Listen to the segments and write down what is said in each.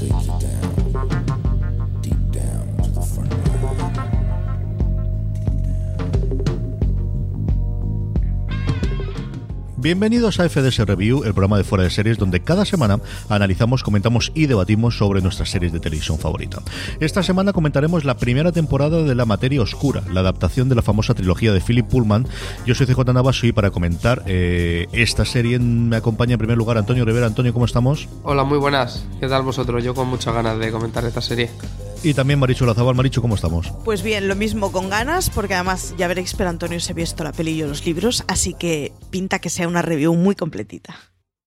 take you down. Bienvenidos a FDS Review, el programa de fuera de series donde cada semana analizamos, comentamos y debatimos sobre nuestras series de televisión favorita. Esta semana comentaremos la primera temporada de La Materia Oscura, la adaptación de la famosa trilogía de Philip Pullman. Yo soy CJ Navas y para comentar eh, esta serie me acompaña en primer lugar Antonio Rivera. Antonio, ¿cómo estamos? Hola, muy buenas. ¿Qué tal vosotros? Yo con muchas ganas de comentar esta serie. Y también Marichu Lazabal. Marichu, ¿cómo estamos? Pues bien, lo mismo con ganas, porque además ya veréis, pero Antonio se ha visto la peli y los libros, así que pinta que sea una review muy completita.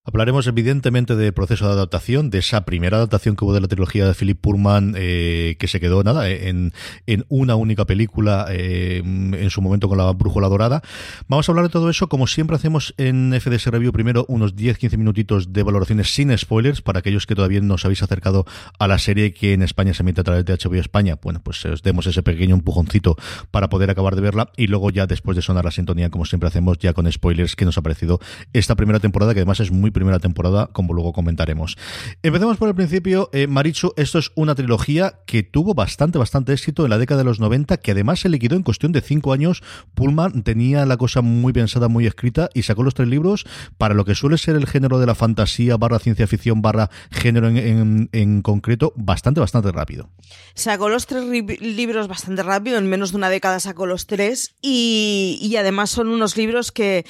Hablaremos evidentemente del proceso de adaptación, de esa primera adaptación que hubo de la trilogía de Philip Pullman, eh, que se quedó nada en, en una única película eh, en su momento con la Brújula Dorada. Vamos a hablar de todo eso, como siempre hacemos en FDS Review, primero unos 10-15 minutitos de valoraciones sin spoilers para aquellos que todavía no os habéis acercado a la serie que en España se emite a través de HBO España. Bueno, pues os demos ese pequeño empujoncito para poder acabar de verla y luego ya después de sonar la sintonía, como siempre hacemos, ya con spoilers que nos ha parecido esta primera temporada, que además es muy primera temporada, como luego comentaremos. Empecemos por el principio. Eh, Marichu, esto es una trilogía que tuvo bastante, bastante éxito en la década de los 90, que además se liquidó en cuestión de cinco años. Pullman tenía la cosa muy pensada, muy escrita y sacó los tres libros para lo que suele ser el género de la fantasía barra ciencia ficción barra género en, concreto, bastante, bastante rápido. Sacó los tres libros bastante rápido, en menos de una década sacó los tres y, y además son unos libros que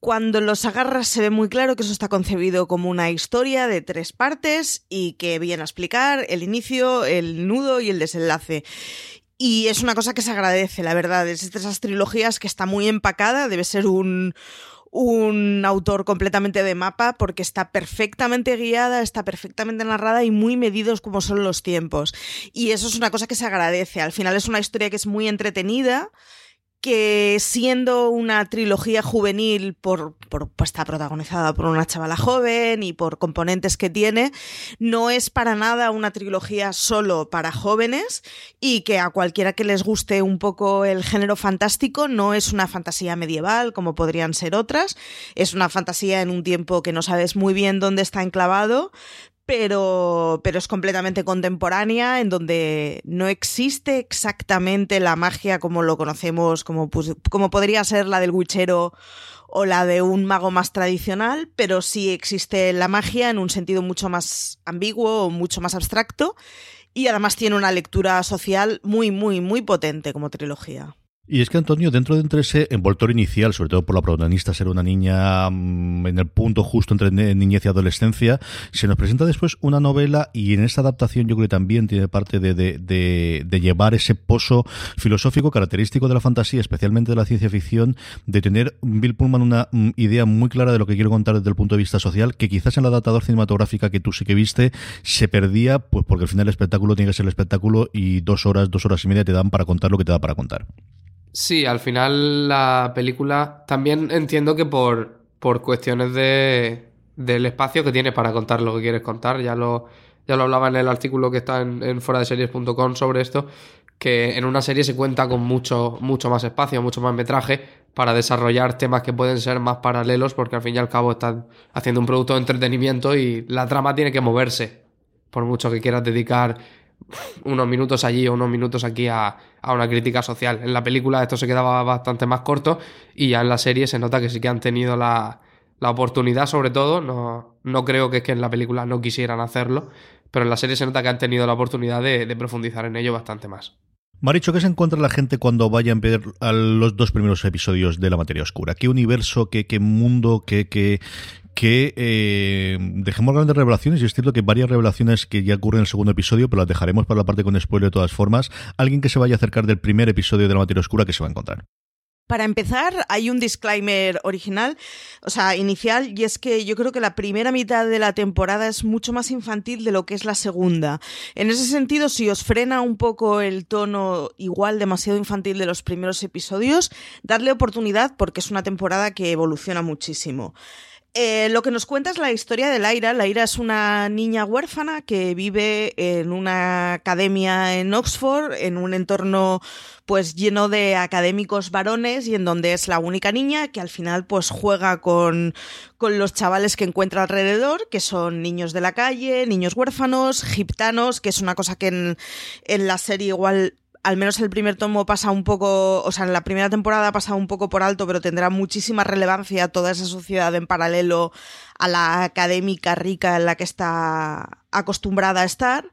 cuando los agarras se ve muy claro que eso está concebido como una historia de tres partes y que viene a explicar el inicio, el nudo y el desenlace. Y es una cosa que se agradece, la verdad. Es de esas trilogías que está muy empacada, debe ser un, un autor completamente de mapa porque está perfectamente guiada, está perfectamente narrada y muy medidos como son los tiempos. Y eso es una cosa que se agradece. Al final es una historia que es muy entretenida que siendo una trilogía juvenil por, por pues está protagonizada por una chavala joven y por componentes que tiene, no es para nada una trilogía solo para jóvenes y que a cualquiera que les guste un poco el género fantástico no es una fantasía medieval como podrían ser otras, es una fantasía en un tiempo que no sabes muy bien dónde está enclavado, pero, pero es completamente contemporánea, en donde no existe exactamente la magia como lo conocemos, como, como podría ser la del Witchero o la de un mago más tradicional, pero sí existe la magia en un sentido mucho más ambiguo o mucho más abstracto, y además tiene una lectura social muy, muy, muy potente como trilogía. Y es que Antonio, dentro de entre ese envoltorio inicial, sobre todo por la protagonista ser una niña mm, en el punto justo entre niñez y adolescencia, se nos presenta después una novela y en esta adaptación yo creo que también tiene parte de, de, de, llevar ese pozo filosófico característico de la fantasía, especialmente de la ciencia ficción, de tener Bill Pullman una mm, idea muy clara de lo que quiero contar desde el punto de vista social, que quizás en la adaptador cinematográfica que tú sí que viste se perdía, pues porque al final el espectáculo tiene que ser el espectáculo y dos horas, dos horas y media te dan para contar lo que te da para contar. Sí, al final la película también entiendo que por, por cuestiones de, del espacio que tienes para contar lo que quieres contar, ya lo, ya lo hablaba en el artículo que está en, en foradeseries.com sobre esto, que en una serie se cuenta con mucho, mucho más espacio, mucho más metraje para desarrollar temas que pueden ser más paralelos, porque al fin y al cabo están haciendo un producto de entretenimiento y la trama tiene que moverse, por mucho que quieras dedicar unos minutos allí o unos minutos aquí a, una crítica social. En la película esto se quedaba bastante más corto y ya en la serie se nota que sí que han tenido la, oportunidad, sobre todo. No, no creo que es que en la película no quisieran hacerlo, pero en la serie se nota que han tenido la oportunidad de, profundizar en ello bastante más. Maricho, ¿qué se encuentra la gente cuando vaya a ver a los dos primeros episodios de La Materia Oscura? ¿Qué universo, qué, qué mundo, qué, qué, que eh, dejemos grandes revelaciones y es cierto que varias revelaciones que ya ocurren en el segundo episodio, pero las dejaremos para la parte con spoiler de todas formas. Alguien que se vaya a acercar del primer episodio de la materia oscura que se va a encontrar. Para empezar, hay un disclaimer original, o sea, inicial, y es que yo creo que la primera mitad de la temporada es mucho más infantil de lo que es la segunda. En ese sentido, si os frena un poco el tono igual demasiado infantil de los primeros episodios, dadle oportunidad porque es una temporada que evoluciona muchísimo. Eh, lo que nos cuenta es la historia de Laira. Laira es una niña huérfana que vive en una academia en Oxford, en un entorno pues lleno de académicos varones y en donde es la única niña que al final pues juega con, con los chavales que encuentra alrededor, que son niños de la calle, niños huérfanos, giptanos, que es una cosa que en, en la serie igual al menos el primer tomo pasa un poco, o sea, en la primera temporada pasa un poco por alto, pero tendrá muchísima relevancia toda esa sociedad en paralelo a la académica rica en la que está acostumbrada a estar.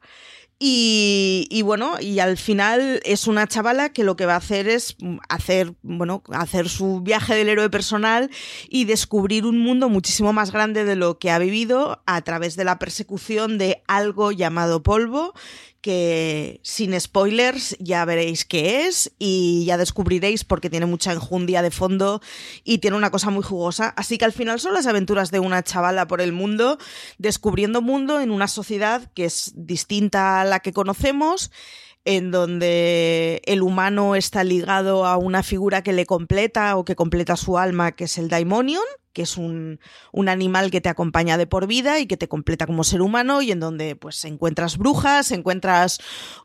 Y, bueno, y al final es una chavala que lo que va a hacer es hacer, bueno, hacer su viaje del héroe personal y descubrir un mundo muchísimo más grande de lo que ha vivido a través de la persecución de algo llamado polvo, que sin spoilers ya veréis qué es y ya descubriréis porque tiene mucha enjundia de fondo y tiene una cosa muy jugosa. Así que al final son las aventuras de una chavala por el mundo, descubriendo mundo en una sociedad que es distinta a la que conocemos en donde el humano está ligado a una figura que le completa o que completa su alma, que es el daimonion, que es un, un, animal que te acompaña de por vida y que te completa como ser humano y en donde pues encuentras brujas, encuentras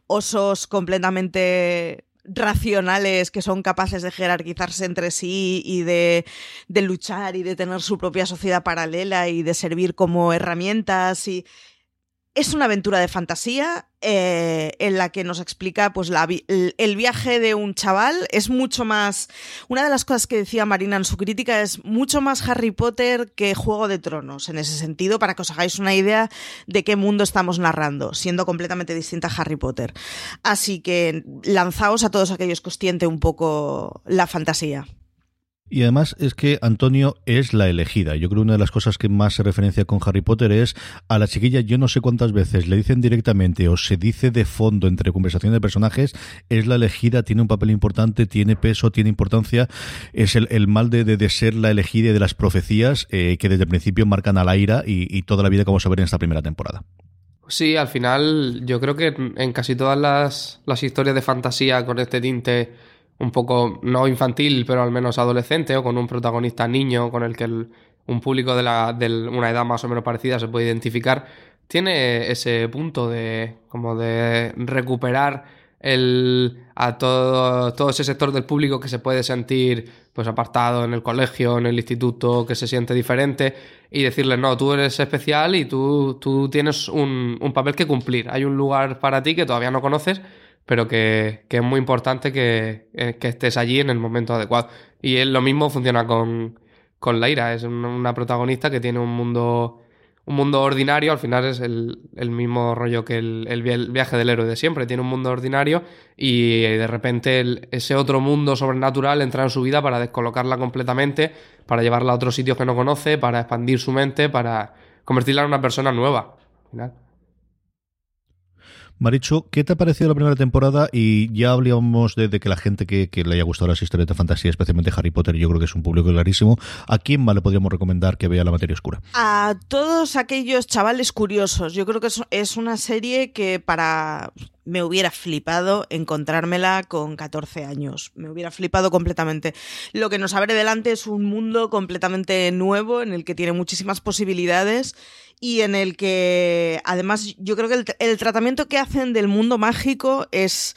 osos completamente racionales que son capaces de jerarquizarse entre sí y de, de luchar y de tener su propia sociedad paralela y de servir como herramientas y es una aventura de fantasía eh, en la que nos explica pues, el viaje de un chaval. Es mucho más. Una de las cosas que decía Marina en su crítica es mucho más Harry Potter que Juego de Tronos, en ese sentido, para que os hagáis una idea de qué mundo estamos narrando, siendo completamente distinta a Harry Potter. Así que lanzaos a todos aquellos que os tiente un poco la fantasía. Y además es que Antonio es la elegida. Yo creo que una de las cosas que más se referencia con Harry Potter es a la chiquilla, yo no sé cuántas veces le dicen directamente o se dice de fondo entre conversaciones de personajes, es la elegida, tiene un papel importante, tiene peso, tiene importancia. Es el, mal de, de, ser la elegida y de las profecías eh, que desde el principio marcan a la ira y, y toda la vida que vamos a ver en esta primera temporada. Sí, al final yo creo que en casi todas las, las historias de fantasía con este tinte un poco, no infantil, pero al menos adolescente, o con un protagonista niño con el que un público de, una edad más o menos parecida se puede identificar, tiene ese punto de como de recuperar el, a todo, todo ese sector del público que se puede sentir pues apartado en el colegio, en el instituto, que se siente diferente y decirle, no, tú eres especial y tú, tú tienes un, un papel que cumplir. Hay un lugar para ti que todavía no conoces pero que, es muy importante eh, que, estés allí en el momento adecuado. Y lo mismo funciona con, con Laira, es una protagonista que tiene un mundo, un mundo ordinario, al final es el, mismo rollo que el, viaje del héroe de siempre, tiene un mundo ordinario y de repente ese otro mundo sobrenatural entra en su vida para descolocarla completamente, para llevarla a otros sitios que no conoce, para expandir su mente, para convertirla en una persona nueva. Maricho, ¿qué te ha parecido la primera temporada? Y ya hablábamos de, que la gente que, le haya gustado las historias de fantasía, especialmente Harry Potter, yo creo que es un público clarísimo. ¿A quién más le podríamos recomendar que vea la materia oscura? A todos aquellos chavales curiosos. Yo creo que es una serie que para me hubiera flipado encontrármela con 14 años. Me hubiera flipado completamente. Lo que nos abre delante es un mundo completamente nuevo en el que tiene muchísimas posibilidades y en el que además yo creo que el, tratamiento que hacen del mundo mágico es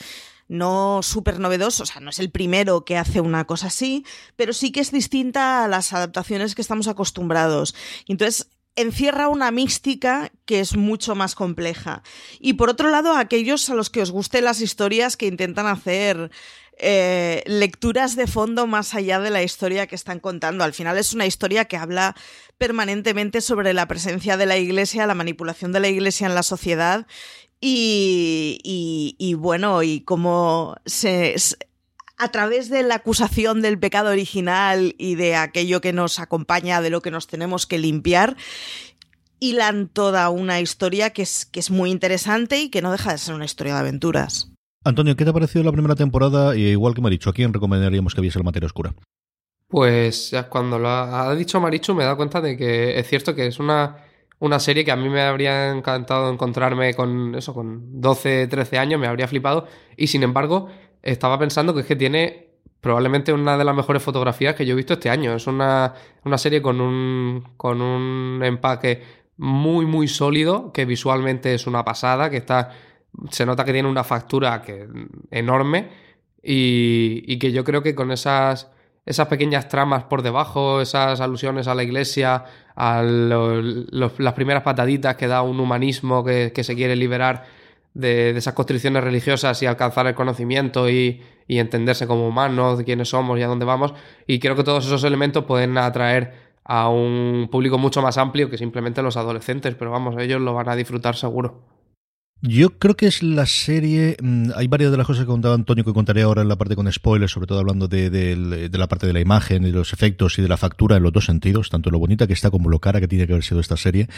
no súper novedoso, o sea, no es el primero que hace una cosa así, pero sí que es distinta a las adaptaciones que estamos acostumbrados. entonces encierra una mística que es mucho más compleja. Y por otro lado, aquellos a los que os gusten las historias que intentan hacer eh, lecturas de fondo más allá de la historia que están contando. Al final es una historia que habla permanentemente sobre la presencia de la Iglesia, la manipulación de la Iglesia en la sociedad y, bueno, y cómo se, a través de la acusación del pecado original y de aquello que nos acompaña, de lo que nos tenemos que limpiar, hilan toda una historia que es, que es muy interesante y que no deja de ser una historia de aventuras. Antonio, ¿qué te ha parecido la primera temporada? Y igual que me ha dicho, ¿a quién recomendaríamos que viese la materia oscura? Pues cuando lo ha, dicho Marichu me he dado cuenta de que es cierto que es una, una serie que a mí me habría encantado encontrarme con eso, con 12, 13 años, me habría flipado. Y sin embargo, estaba pensando que es que tiene probablemente una de las mejores fotografías que yo he visto este año. Es una, serie con un, con un empaque muy, muy sólido, que visualmente es una pasada, que está, se nota que tiene una factura enorme y, que yo creo que con esas, esas pequeñas tramas por debajo, esas alusiones a la iglesia, a las primeras pataditas que da un humanismo que, se quiere liberar de, esas constricciones religiosas y alcanzar el conocimiento y, entenderse como humanos, de quiénes somos y a dónde vamos. Y creo que todos esos elementos pueden atraer a un público mucho más amplio que simplemente los adolescentes, pero vamos, ellos lo van a disfrutar seguro. Yo creo que es la serie. Mm, hay varias de las cosas que contaba Antonio que contaré ahora en la parte con spoilers, sobre todo hablando de, la parte de la imagen de los efectos y de la factura en los dos sentidos, tanto lo bonita que está como lo cara que tiene que haber sido esta serie.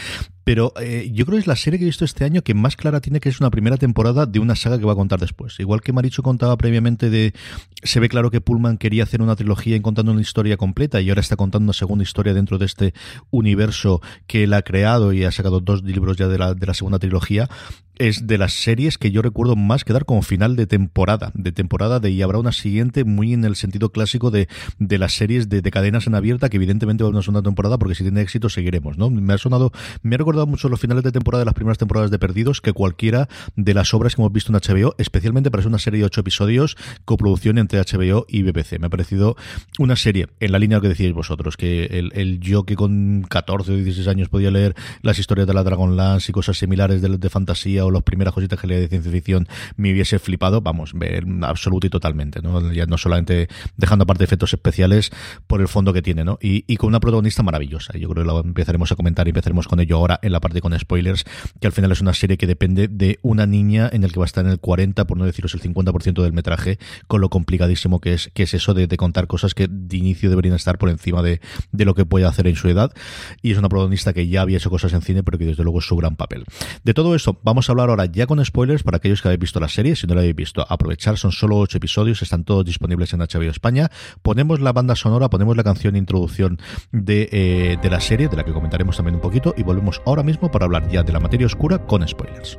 Pero eh, yo creo que es la serie que he visto este año que más clara tiene que es una primera temporada de una saga que va a contar después. Igual que Maricho contaba previamente de. Se ve claro que Pullman quería hacer una trilogía y contando una historia completa y ahora está contando una segunda historia dentro de este universo que él ha creado y ha sacado dos libros ya de la, de la segunda trilogía es de las series que yo recuerdo más quedar como final de temporada, de temporada de y habrá una siguiente muy en el sentido clásico de, de las series de, cadenas en abierta que evidentemente va a una segunda temporada porque si tiene éxito seguiremos, ¿no? Me ha sonado, me ha recordado mucho los finales de temporada de las primeras temporadas de Perdidos que cualquiera de las obras que hemos visto en HBO, especialmente para ser una serie de ocho episodios, coproducción entre HBO y BBC. Me ha parecido una serie en la línea que decíais vosotros, que el, el yo que con 14 o 16 años podía leer las historias de la Dragonlance y cosas similares de, de fantasía o las primeras cositas que leía de ciencia ficción me hubiese flipado, vamos, ver absoluto y totalmente, ¿no? Ya no solamente dejando aparte efectos especiales por el fondo que tiene, ¿no? Y, con una protagonista maravillosa. Yo creo que lo empezaremos a comentar y empezaremos con ello ahora en la parte con spoilers, que al final es una serie que depende de una niña en el que va a estar en el 40, por no deciros el 50% del metraje, con lo complicadísimo que es, que es eso de, contar cosas que de inicio deberían estar por encima de, de lo que puede hacer en su edad. Y es una protagonista que ya había hecho cosas en cine, pero que desde luego es su gran papel. De todo esto, vamos a hablar ahora ya con spoilers para aquellos que habéis visto la serie. Si no la habéis visto, aprovechar, son solo ocho episodios, están todos disponibles en HBO España. Ponemos la banda sonora, ponemos la canción introducción de, eh, de la serie, de la que comentaremos también un poquito, y volvemos ahora mismo para hablar ya de la materia oscura con spoilers.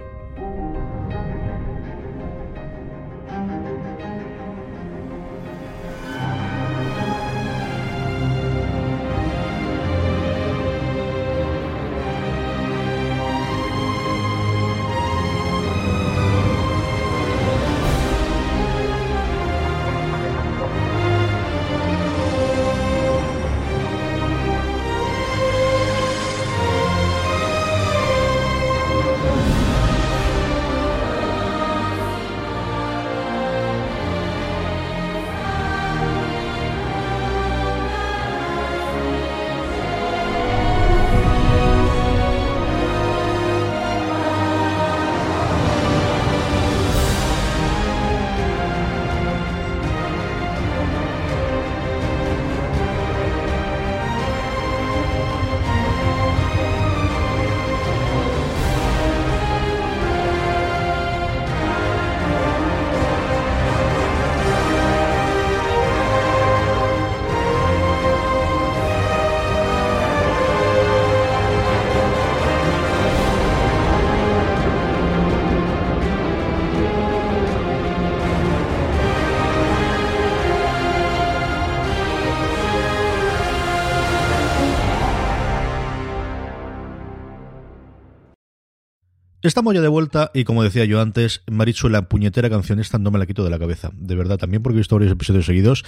Estamos ya de vuelta y como decía yo antes, Marichu, la puñetera canción esta no me la quito de la cabeza. De verdad, también porque he visto varios episodios seguidos.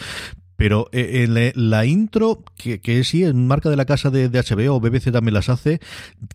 Pero eh, en la, intro, que, que, sí, es marca de la casa de, HBO o BBC también las hace,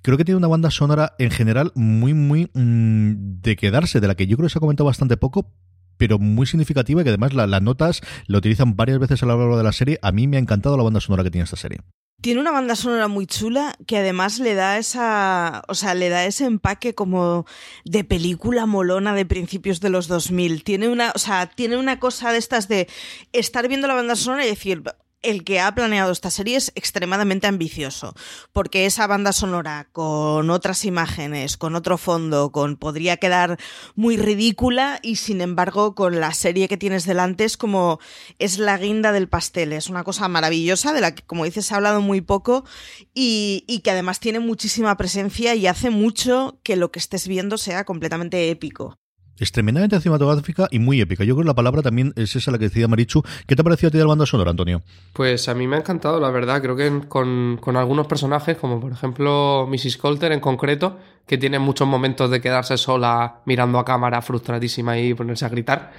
creo que tiene una banda sonora en general muy, muy mm, de quedarse, de la que yo creo que se ha comentado bastante poco, pero muy significativa y que además las notas lo utilizan varias veces a lo largo de la serie. A mí me ha encantado la banda sonora que tiene esta serie. Tiene una banda sonora muy chula que además le da esa, o sea, le da ese empaque como de película molona de principios de los 2000. Tiene una, o sea, tiene una cosa de estas de estar viendo la banda sonora y decir, el que ha planeado esta serie es extremadamente ambicioso, porque esa banda sonora con otras imágenes, con otro fondo, con podría quedar muy ridícula y sin embargo con la serie que tienes delante es como es la guinda del pastel, es una cosa maravillosa de la que como dices se ha hablado muy poco y, y que además tiene muchísima presencia y hace mucho que lo que estés viendo sea completamente épico. Es tremendamente cinematográfica y muy épica. Yo creo que la palabra también es esa la que decía Marichu. ¿Qué te ha parecido a ti de la banda sonora, Antonio? Pues a mí me ha encantado, la verdad. Creo que con, con algunos personajes, como por ejemplo Mrs. Colter en concreto, que tiene muchos momentos de quedarse sola mirando a cámara frustradísima y ponerse a gritar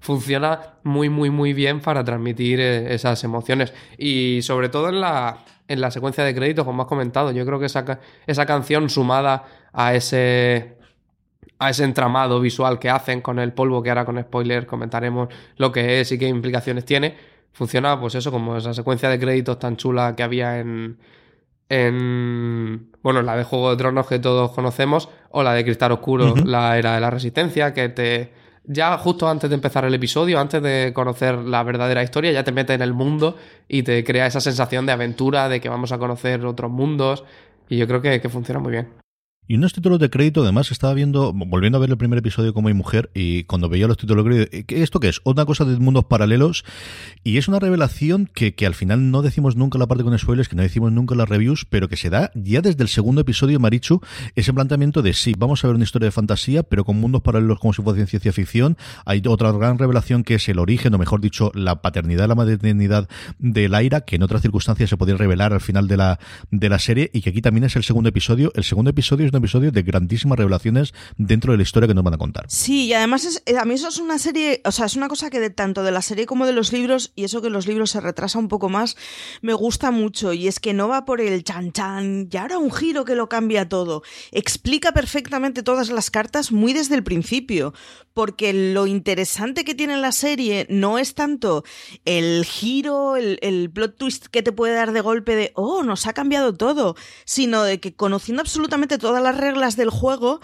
funciona muy, muy, muy bien para transmitir eh, esas emociones. Y sobre todo en la, en la secuencia de créditos, como has comentado, yo creo que esa, esa canción sumada a ese a ese entramado visual que hacen con el polvo, que ahora con spoiler comentaremos lo que es y qué implicaciones tiene, funciona pues eso, como esa secuencia de créditos tan chula que había en, en bueno, la de Juego de Tronos que todos conocemos, o la de Cristal Oscuro, la era de la Resistencia, que te ya justo antes de empezar el episodio, antes de conocer la verdadera historia, ya te mete en el mundo y te crea esa sensación de aventura, de que vamos a conocer otros mundos. Y yo creo que, que funciona muy bien. Y unos títulos de crédito, además, estaba viendo, volviendo a ver el primer episodio como hay mujer, y cuando veía los títulos de crédito, ¿esto qué es? Otra cosa de mundos paralelos, y es una revelación que, que al final no decimos nunca la parte con spoilers, que no decimos nunca las reviews, pero que se da ya desde el segundo episodio, Marichu, ese planteamiento de sí, vamos a ver una historia de fantasía, pero con mundos paralelos como si fuese ciencia ficción. Hay otra gran revelación que es el origen, o mejor dicho, la paternidad, la maternidad de Laira, que en otras circunstancias se podría revelar al final de la, de la serie, y que aquí también es el segundo episodio. El segundo episodio es una episodio de grandísimas revelaciones dentro de la historia que nos van a contar. Sí, y además es, eh, a mí eso es una serie, o sea, es una cosa que de tanto de la serie como de los libros, y eso que los libros se retrasa un poco más, me gusta mucho, y es que no va por el chan chan, y ahora un giro que lo cambia todo. Explica perfectamente todas las cartas muy desde el principio, porque lo interesante que tiene la serie no es tanto el giro, el, el plot twist que te puede dar de golpe de, oh, nos ha cambiado todo, sino de que conociendo absolutamente todas las reglas del juego,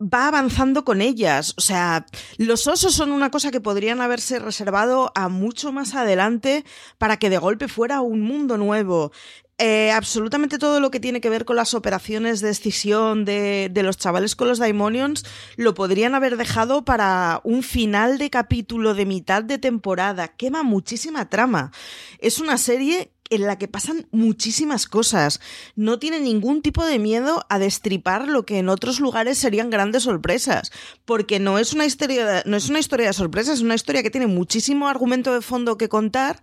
va avanzando con ellas. O sea, los osos son una cosa que podrían haberse reservado a mucho más adelante para que de golpe fuera un mundo nuevo. Eh, absolutamente todo lo que tiene que ver con las operaciones de escisión de, de, los chavales con los Daimonions lo podrían haber dejado para un final de capítulo de mitad de temporada. Quema muchísima trama. Es una serie en la que pasan muchísimas cosas. No tiene ningún tipo de miedo a destripar lo que en otros lugares serían grandes sorpresas, porque no es una historia de, no es una historia de sorpresas, es una historia que tiene muchísimo argumento de fondo que contar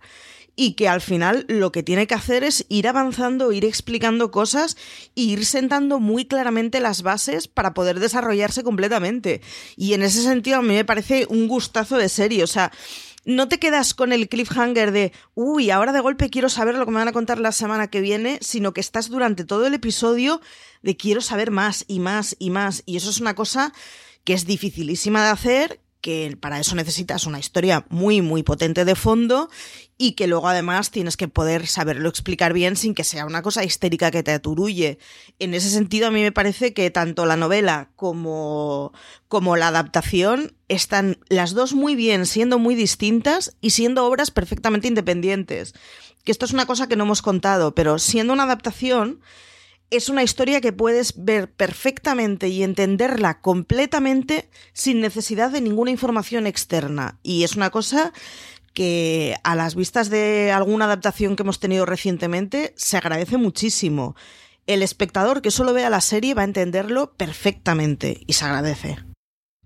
y que al final lo que tiene que hacer es ir avanzando, ir explicando cosas e ir sentando muy claramente las bases para poder desarrollarse completamente. Y en ese sentido a mí me parece un gustazo de serie, o sea, no te quedas con el cliffhanger de, uy, ahora de golpe quiero saber lo que me van a contar la semana que viene, sino que estás durante todo el episodio de quiero saber más y más y más. Y eso es una cosa que es dificilísima de hacer, que para eso necesitas una historia muy, muy potente de fondo y que luego además tienes que poder saberlo explicar bien sin que sea una cosa histérica que te aturulle. En ese sentido, a mí me parece que tanto la novela como, como la adaptación están las dos muy bien, siendo muy distintas y siendo obras perfectamente independientes. Que esto es una cosa que no hemos contado, pero siendo una adaptación es una historia que puedes ver perfectamente y entenderla completamente sin necesidad de ninguna información externa. Y es una cosa que a las vistas de alguna adaptación que hemos tenido recientemente se agradece muchísimo. El espectador que solo vea la serie va a entenderlo perfectamente y se agradece.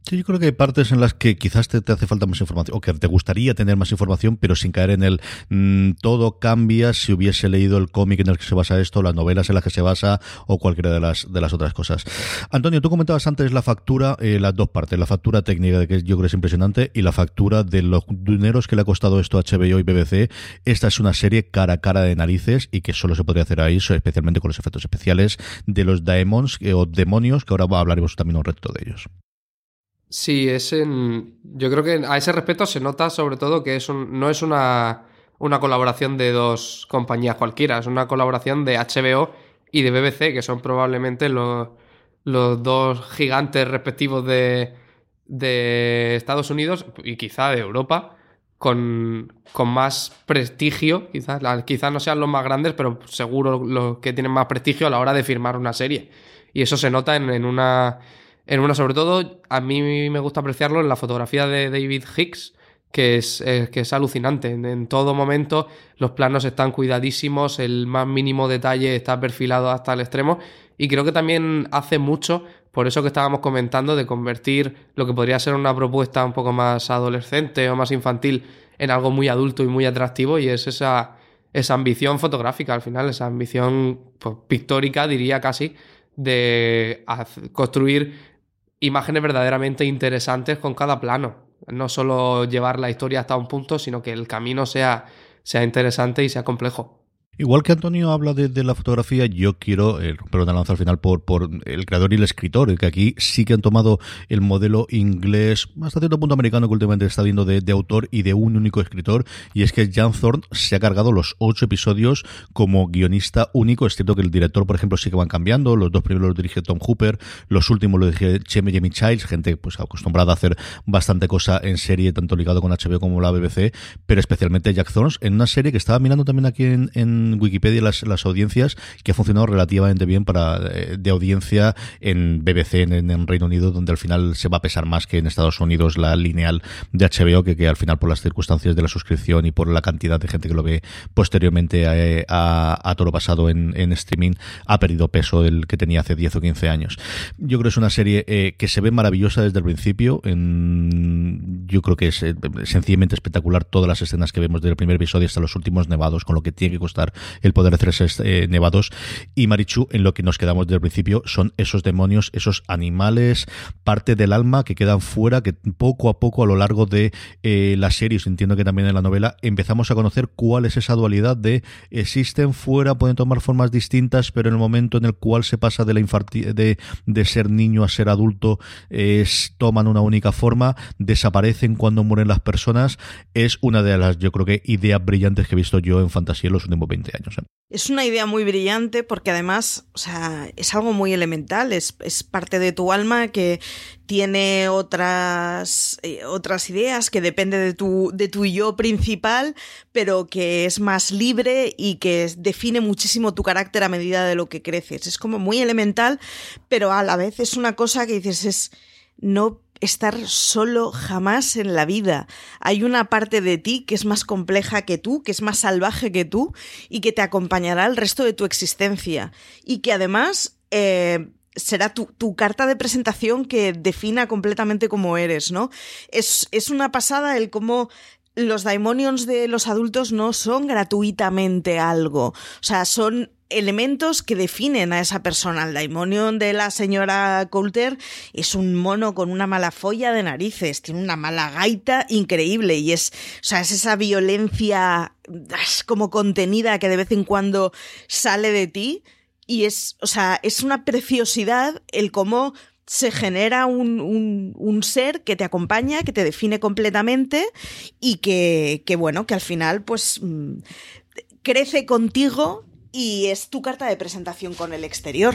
Sí, yo creo que hay partes en las que quizás te, te, hace falta más información, o que te gustaría tener más información, pero sin caer en el mmm, todo cambia si hubiese leído el cómic en el que se basa esto, las novelas en las que se basa, o cualquiera de las, de las otras cosas. Antonio, tú comentabas antes la factura, eh, las dos partes, la factura técnica, de que yo creo que es impresionante, y la factura de los dineros que le ha costado esto a HBO y BBC. Esta es una serie cara a cara de narices y que solo se podría hacer ahí, especialmente con los efectos especiales de los daemons eh, o demonios, que ahora hablaremos también un reto de ellos. Sí, es en. Yo creo que a ese respecto se nota sobre todo que es un, no es una, una colaboración de dos compañías cualquiera, es una colaboración de HBO y de BBC, que son probablemente los, los dos gigantes respectivos de, de Estados Unidos y quizá de Europa, con, con más prestigio, quizás, quizás no sean los más grandes, pero seguro los que tienen más prestigio a la hora de firmar una serie. Y eso se nota en, en una en una, sobre todo, a mí me gusta apreciarlo en la fotografía de David Hicks, que es, que es alucinante. En, todo momento los planos están cuidadísimos, el más mínimo detalle está perfilado hasta el extremo y creo que también hace mucho por eso que estábamos comentando de convertir lo que podría ser una propuesta un poco más adolescente o más infantil en algo muy adulto y muy atractivo y es esa, esa ambición fotográfica al final, esa ambición pues, pictórica diría casi de construir imágenes verdaderamente interesantes con cada plano. No solo llevar la historia hasta un punto, sino que el camino sea, sea interesante y sea complejo. Igual que Antonio habla de, la fotografía, yo quiero eh, romper una lanza al final por, por el creador y el escritor, que aquí sí que han tomado el modelo inglés, hasta cierto punto americano, que últimamente está viendo de, autor y de un único escritor, y es que Jan Thorne se ha cargado los ocho episodios como guionista único. Es cierto que el director, por ejemplo, sí que van cambiando. Los dos primeros los dirige Tom Hooper, los últimos los dirige Cheme Jamie Childs, gente pues acostumbrada a hacer bastante cosa en serie, tanto ligado con HBO como la BBC, pero especialmente Jack Thorne, en una serie que estaba mirando también aquí en Wikipedia las, las audiencias que ha funcionado relativamente bien para eh, de audiencia en BBC en, Reino Unido, donde al final se va a pesar más que en Estados Unidos la lineal de HBO, que, que al final por las circunstancias de la suscripción y por la cantidad de gente que lo ve posteriormente eh, a, a, Toro Pasado en, en, streaming, ha perdido peso el que tenía hace 10 o 15 años. Yo creo que es una serie eh, que se ve maravillosa desde el principio. En, yo creo que es sencillamente espectacular todas las escenas que vemos desde el primer episodio hasta los últimos nevados, con lo que tiene que costar el poder de tres eh, nevados. Y Marichu, en lo que nos quedamos desde el principio, son esos demonios, esos animales, parte del alma que quedan fuera, que poco a poco a lo largo de eh, la serie, entiendo que también en la novela, empezamos a conocer cuál es esa dualidad de existen fuera, pueden tomar formas distintas, pero en el momento en el cual se pasa de la de, de ser niño a ser adulto, toman una única forma, desaparecen cuando mueren las personas. Es una de las, yo creo que, ideas brillantes que he visto yo en fantasía en los últimos 20 años. ¿eh? Es una idea muy brillante porque además, o sea, es algo muy elemental, es, es parte de tu alma que tiene otras, eh, otras ideas, que depende de tu, de tu yo principal, pero que es más libre y que define muchísimo tu carácter a medida de lo que creces. Es como muy elemental, pero a la vez es una cosa que dices, es, no estar solo jamás en la vida. Hay una parte de ti que es más compleja que tú, que es más salvaje que tú y que te acompañará el resto de tu existencia. Y que además eh, será tu, carta de presentación que defina completamente cómo eres, ¿no? Es, es una pasada el cómo los daimonions de los adultos no son gratuitamente algo. O sea, son elementos que definen a esa persona. El daimonion de la señora Coulter es un mono con una mala folla de narices, tiene una mala gaita increíble y es, o sea, es esa violencia como contenida que de vez en cuando sale de ti y es, o sea, es una preciosidad el cómo se genera un, un, un, ser que te acompaña, que te define completamente y que, que bueno, que al final pues mm, crece contigo y es tu carta de presentación con el exterior.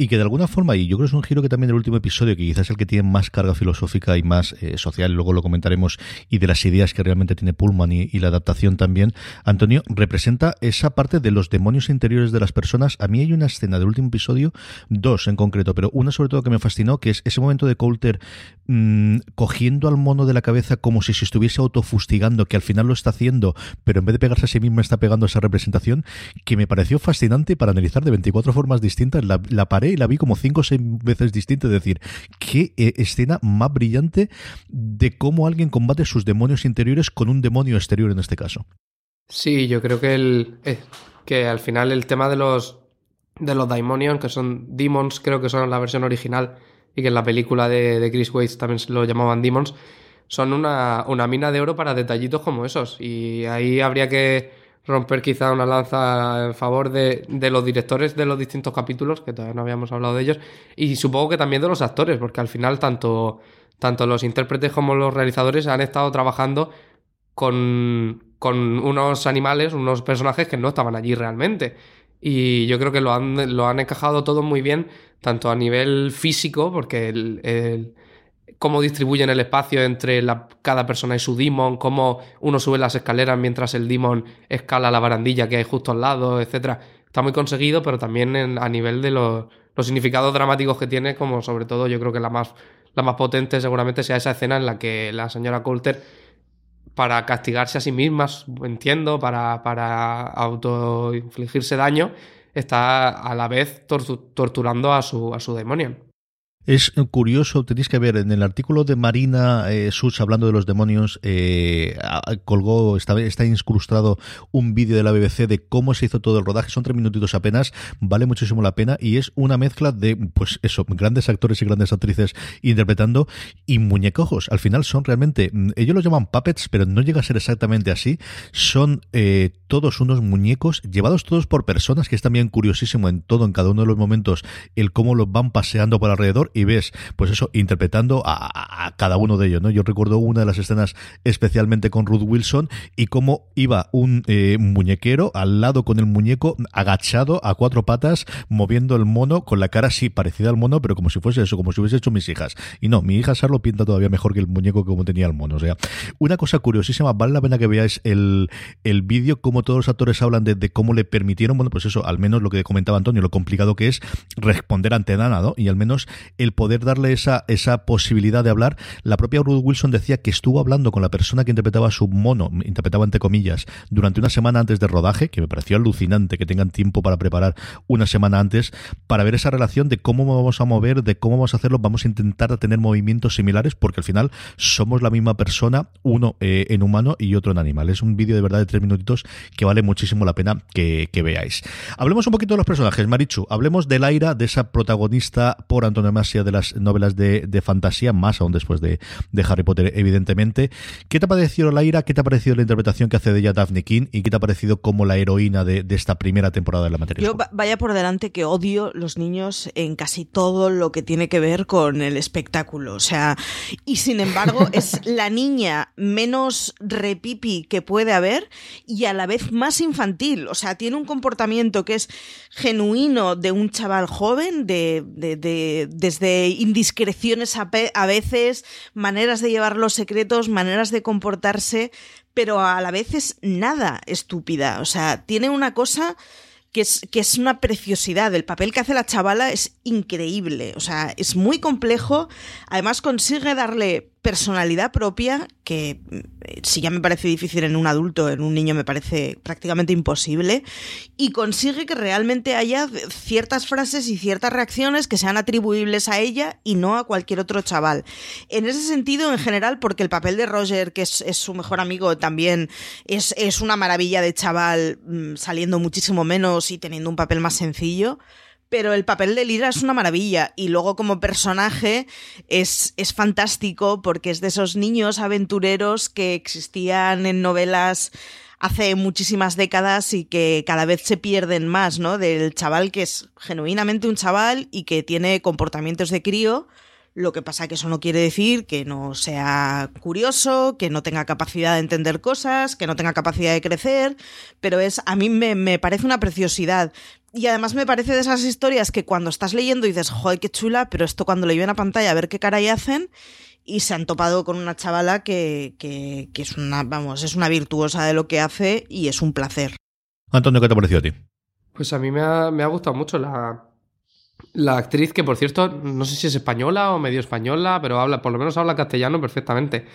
Y que de alguna forma, y yo creo que es un giro que también del último episodio, que quizás es el que tiene más carga filosófica y más eh, social, luego lo comentaremos, y de las ideas que realmente tiene Pullman y, la adaptación también, Antonio, representa esa parte de los demonios interiores de las personas. A mí hay una escena del último episodio, dos en concreto, pero una sobre todo que me fascinó, que es ese momento de Coulter mm, cogiendo al mono de la cabeza como si se estuviese autofustigando, que al final lo está haciendo, pero en vez de pegarse a sí mismo está pegando esa representación, que me pareció fascinante para analizar de 24 formas distintas la, la pared y la vi como cinco o seis veces distinta. Es decir, qué eh, escena más brillante de cómo alguien combate sus demonios interiores con un demonio exterior en este caso. Sí, yo creo que el eh, que al final el tema de los de los Daimonion, que son Demons, creo que son la versión original, y que en la película de, de Chris Waits también lo llamaban Demons, son una, una mina de oro para detallitos como esos. Y ahí habría que romper quizá una lanza en favor de, de, los directores de los distintos capítulos, que todavía no habíamos hablado de ellos, y supongo que también de los actores, porque al final tanto, tanto los intérpretes como los realizadores han estado trabajando con, con unos animales, unos personajes que no estaban allí realmente. Y yo creo que lo han, lo han encajado todo muy bien, tanto a nivel físico, porque el cómo distribuyen el espacio entre cada persona y su demon, cómo uno sube las escaleras mientras el demon escala la barandilla que hay justo al lado, etcétera. Está muy conseguido, pero también a nivel de los, significados dramáticos que tiene, como sobre todo yo creo que la más, la más potente seguramente sea esa escena en la que la señora Coulter para castigarse a sí mismas, entiendo, para, para autoinfligirse daño, está a la vez torturando a su, a su demonio. Es curioso, tenéis que ver, en el artículo de Marina eh, Such hablando de los demonios, eh, colgó, está, está incrustado un vídeo de la BBC de cómo se hizo todo el rodaje, son tres minutitos apenas, vale muchísimo la pena y es una mezcla de, pues eso, grandes actores y grandes actrices interpretando y muñecojos. Al final son realmente, mm, ellos los llaman puppets, pero no llega a ser exactamente así. Son eh, todos unos muñecos llevados todos por personas, que es también curiosísimo en todo, en cada uno de los momentos, el cómo los van paseando por alrededor y ves, pues eso, interpretando a, cada uno de ellos, ¿no? Yo recuerdo una de las escenas especialmente con Ruth Wilson y cómo iba un eh, muñequero al lado con el muñeco agachado a cuatro patas, moviendo el mono con la cara así parecida al mono, pero como si fuese eso, como si hubiese hecho mis hijas. Y no, mi hija Sarlo pinta todavía mejor que el muñeco como tenía el mono. O sea, una cosa curiosísima, vale la pena que veáis el, el vídeo, cómo todos los actores hablan de, cómo le permitieron, bueno, pues eso, al menos lo que comentaba Antonio, lo complicado que es responder ante nada, ¿no? Y al menos el poder darle esa, esa posibilidad de hablar. La propia Ruth Wilson decía que estuvo hablando con la persona que interpretaba su mono, interpretaba entre comillas, durante una semana antes de rodaje, que me pareció alucinante que tengan tiempo para preparar una semana antes, para ver esa relación de cómo vamos a mover, de cómo vamos a hacerlo, vamos a intentar tener movimientos similares, porque al final somos la misma persona, uno eh, en humano y otro en animal. Es un vídeo de verdad de tres minutitos que vale muchísimo la pena que, veáis. Hablemos un poquito de los personajes, Marichu. Hablemos de Laira, de esa protagonista por antonomasia de las novelas de, fantasía, más aún después de, Harry Potter, evidentemente. ¿Qué te ha parecido Laira? ¿Qué te ha parecido la interpretación que hace de ella Daphne King? ¿Y qué te ha parecido como la heroína de, esta primera temporada de la materia? Yo vaya por delante que odio los niños en casi todo lo que tiene que ver con el espectáculo. O sea, y sin embargo es la niña menos repipi que puede haber y a la vez más infantil. O sea, tiene un comportamiento que es genuino de un chaval joven, de, de desde indiscreciones a, veces, maneras de llevar los secretos, maneras de comportarse, pero a la vez es nada estúpida. O sea, tiene una cosa que es, que es una preciosidad. El papel que hace la chavala es increíble. O sea, es muy complejo. Además, consigue darle personalidad propia que eh, si ya me parece difícil en un adulto, en un niño me parece prácticamente imposible, y consigue que realmente haya ciertas frases y ciertas reacciones que sean atribuibles a ella y no a cualquier otro chaval. En ese sentido, en general, porque el papel de Roger, que es, su mejor amigo, también es, es una maravilla de chaval, mm, saliendo muchísimo menos y teniendo un papel más sencillo. Pero el papel de Lira es una maravilla y luego como personaje es, es fantástico porque es de esos niños aventureros que existían en novelas hace muchísimas décadas y que cada vez se pierden más, ¿no? Del chaval que es genuinamente un chaval y que tiene comportamientos de crío, lo que pasa que eso no quiere decir que no sea curioso, que no tenga capacidad de entender cosas, que no tenga capacidad de crecer, pero es a mí me, me parece una preciosidad. Y además me parece de esas historias que cuando estás leyendo dices, joder, qué chula, pero esto cuando le ven a pantalla a ver qué caray hacen y se han topado con una chavala que, que, que, es una, vamos, es una virtuosa de lo que hace y es un placer. Antonio, ¿qué te ha parecido a ti? Pues a mí me ha, me ha gustado mucho la, la actriz, que por cierto, no sé si es española o medio española, pero habla, por lo menos habla castellano perfectamente.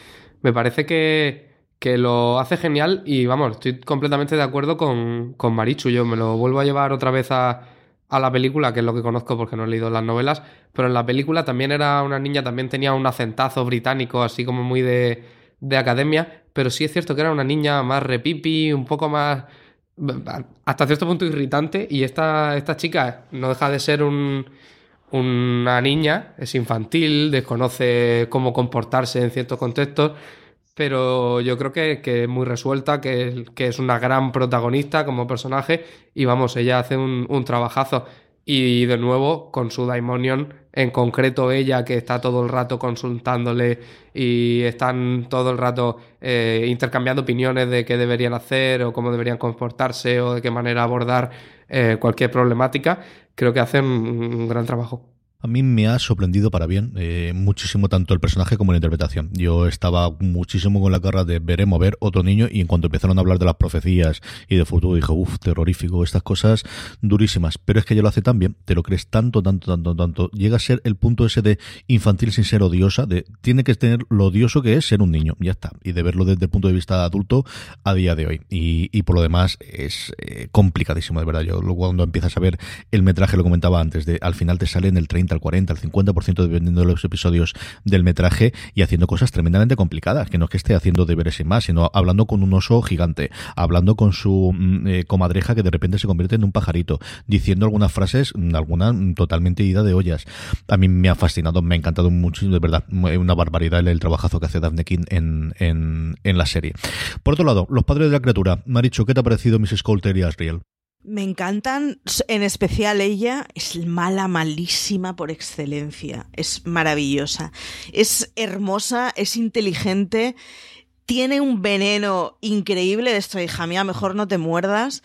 Me parece que, que lo hace genial y vamos, estoy completamente de acuerdo con, con Marichu. Yo me lo vuelvo a llevar otra vez a, a, la película, que es lo que conozco porque no he leído las novelas, pero en la película también era una niña, también tenía un acentazo británico, así como muy de, de academia, pero sí es cierto que era una niña más repipi, un poco más hasta cierto punto irritante y esta, esta chica no deja de ser un, una niña, es infantil, desconoce cómo comportarse en ciertos contextos pero yo creo que, es muy resuelta, que, que, es una gran protagonista como personaje y vamos, ella hace un, un trabajazo. Y de nuevo, con su Daimonion, en concreto ella que está todo el rato consultándole y están todo el rato eh, intercambiando opiniones de qué deberían hacer o cómo deberían comportarse o de qué manera abordar eh, cualquier problemática, creo que hacen un gran trabajo. A mí me ha sorprendido para bien eh, muchísimo tanto el personaje como la interpretación. Yo estaba muchísimo con la cara de veremos ver otro niño y en cuanto empezaron a hablar de las profecías y de futuro dije, uff, terrorífico, estas cosas durísimas. Pero es que ella lo hace tan bien, te lo crees tanto, tanto, tanto, tanto. Llega a ser el punto ese de infantil sin ser odiosa, de tiene que tener lo odioso que es ser un niño, ya está. Y de verlo desde el punto de vista adulto a día de hoy. Y, por lo demás es eh, complicadísimo, de verdad. Yo cuando empiezas a ver el metraje, lo comentaba antes, de al final te sale en el 30 al 40, al 50% dependiendo de los episodios del metraje y haciendo cosas tremendamente complicadas, que no es que esté haciendo deberes y más, sino hablando con un oso gigante, hablando con su mm, eh, comadreja que de repente se convierte en un pajarito, diciendo algunas frases, mm, alguna mm, totalmente ida de ollas. A mí me ha fascinado, me ha encantado mucho, de verdad, una barbaridad el, trabajazo que hace Daphne King en, en, en, la serie. Por otro lado, los padres de la criatura. Maricho, ¿qué te ha parecido Mrs. Coulter y Asriel? Me encantan, en especial ella, es mala, malísima por excelencia, es maravillosa, es hermosa, es inteligente, tiene un veneno increíble de esto, hija mía, mejor no te muerdas.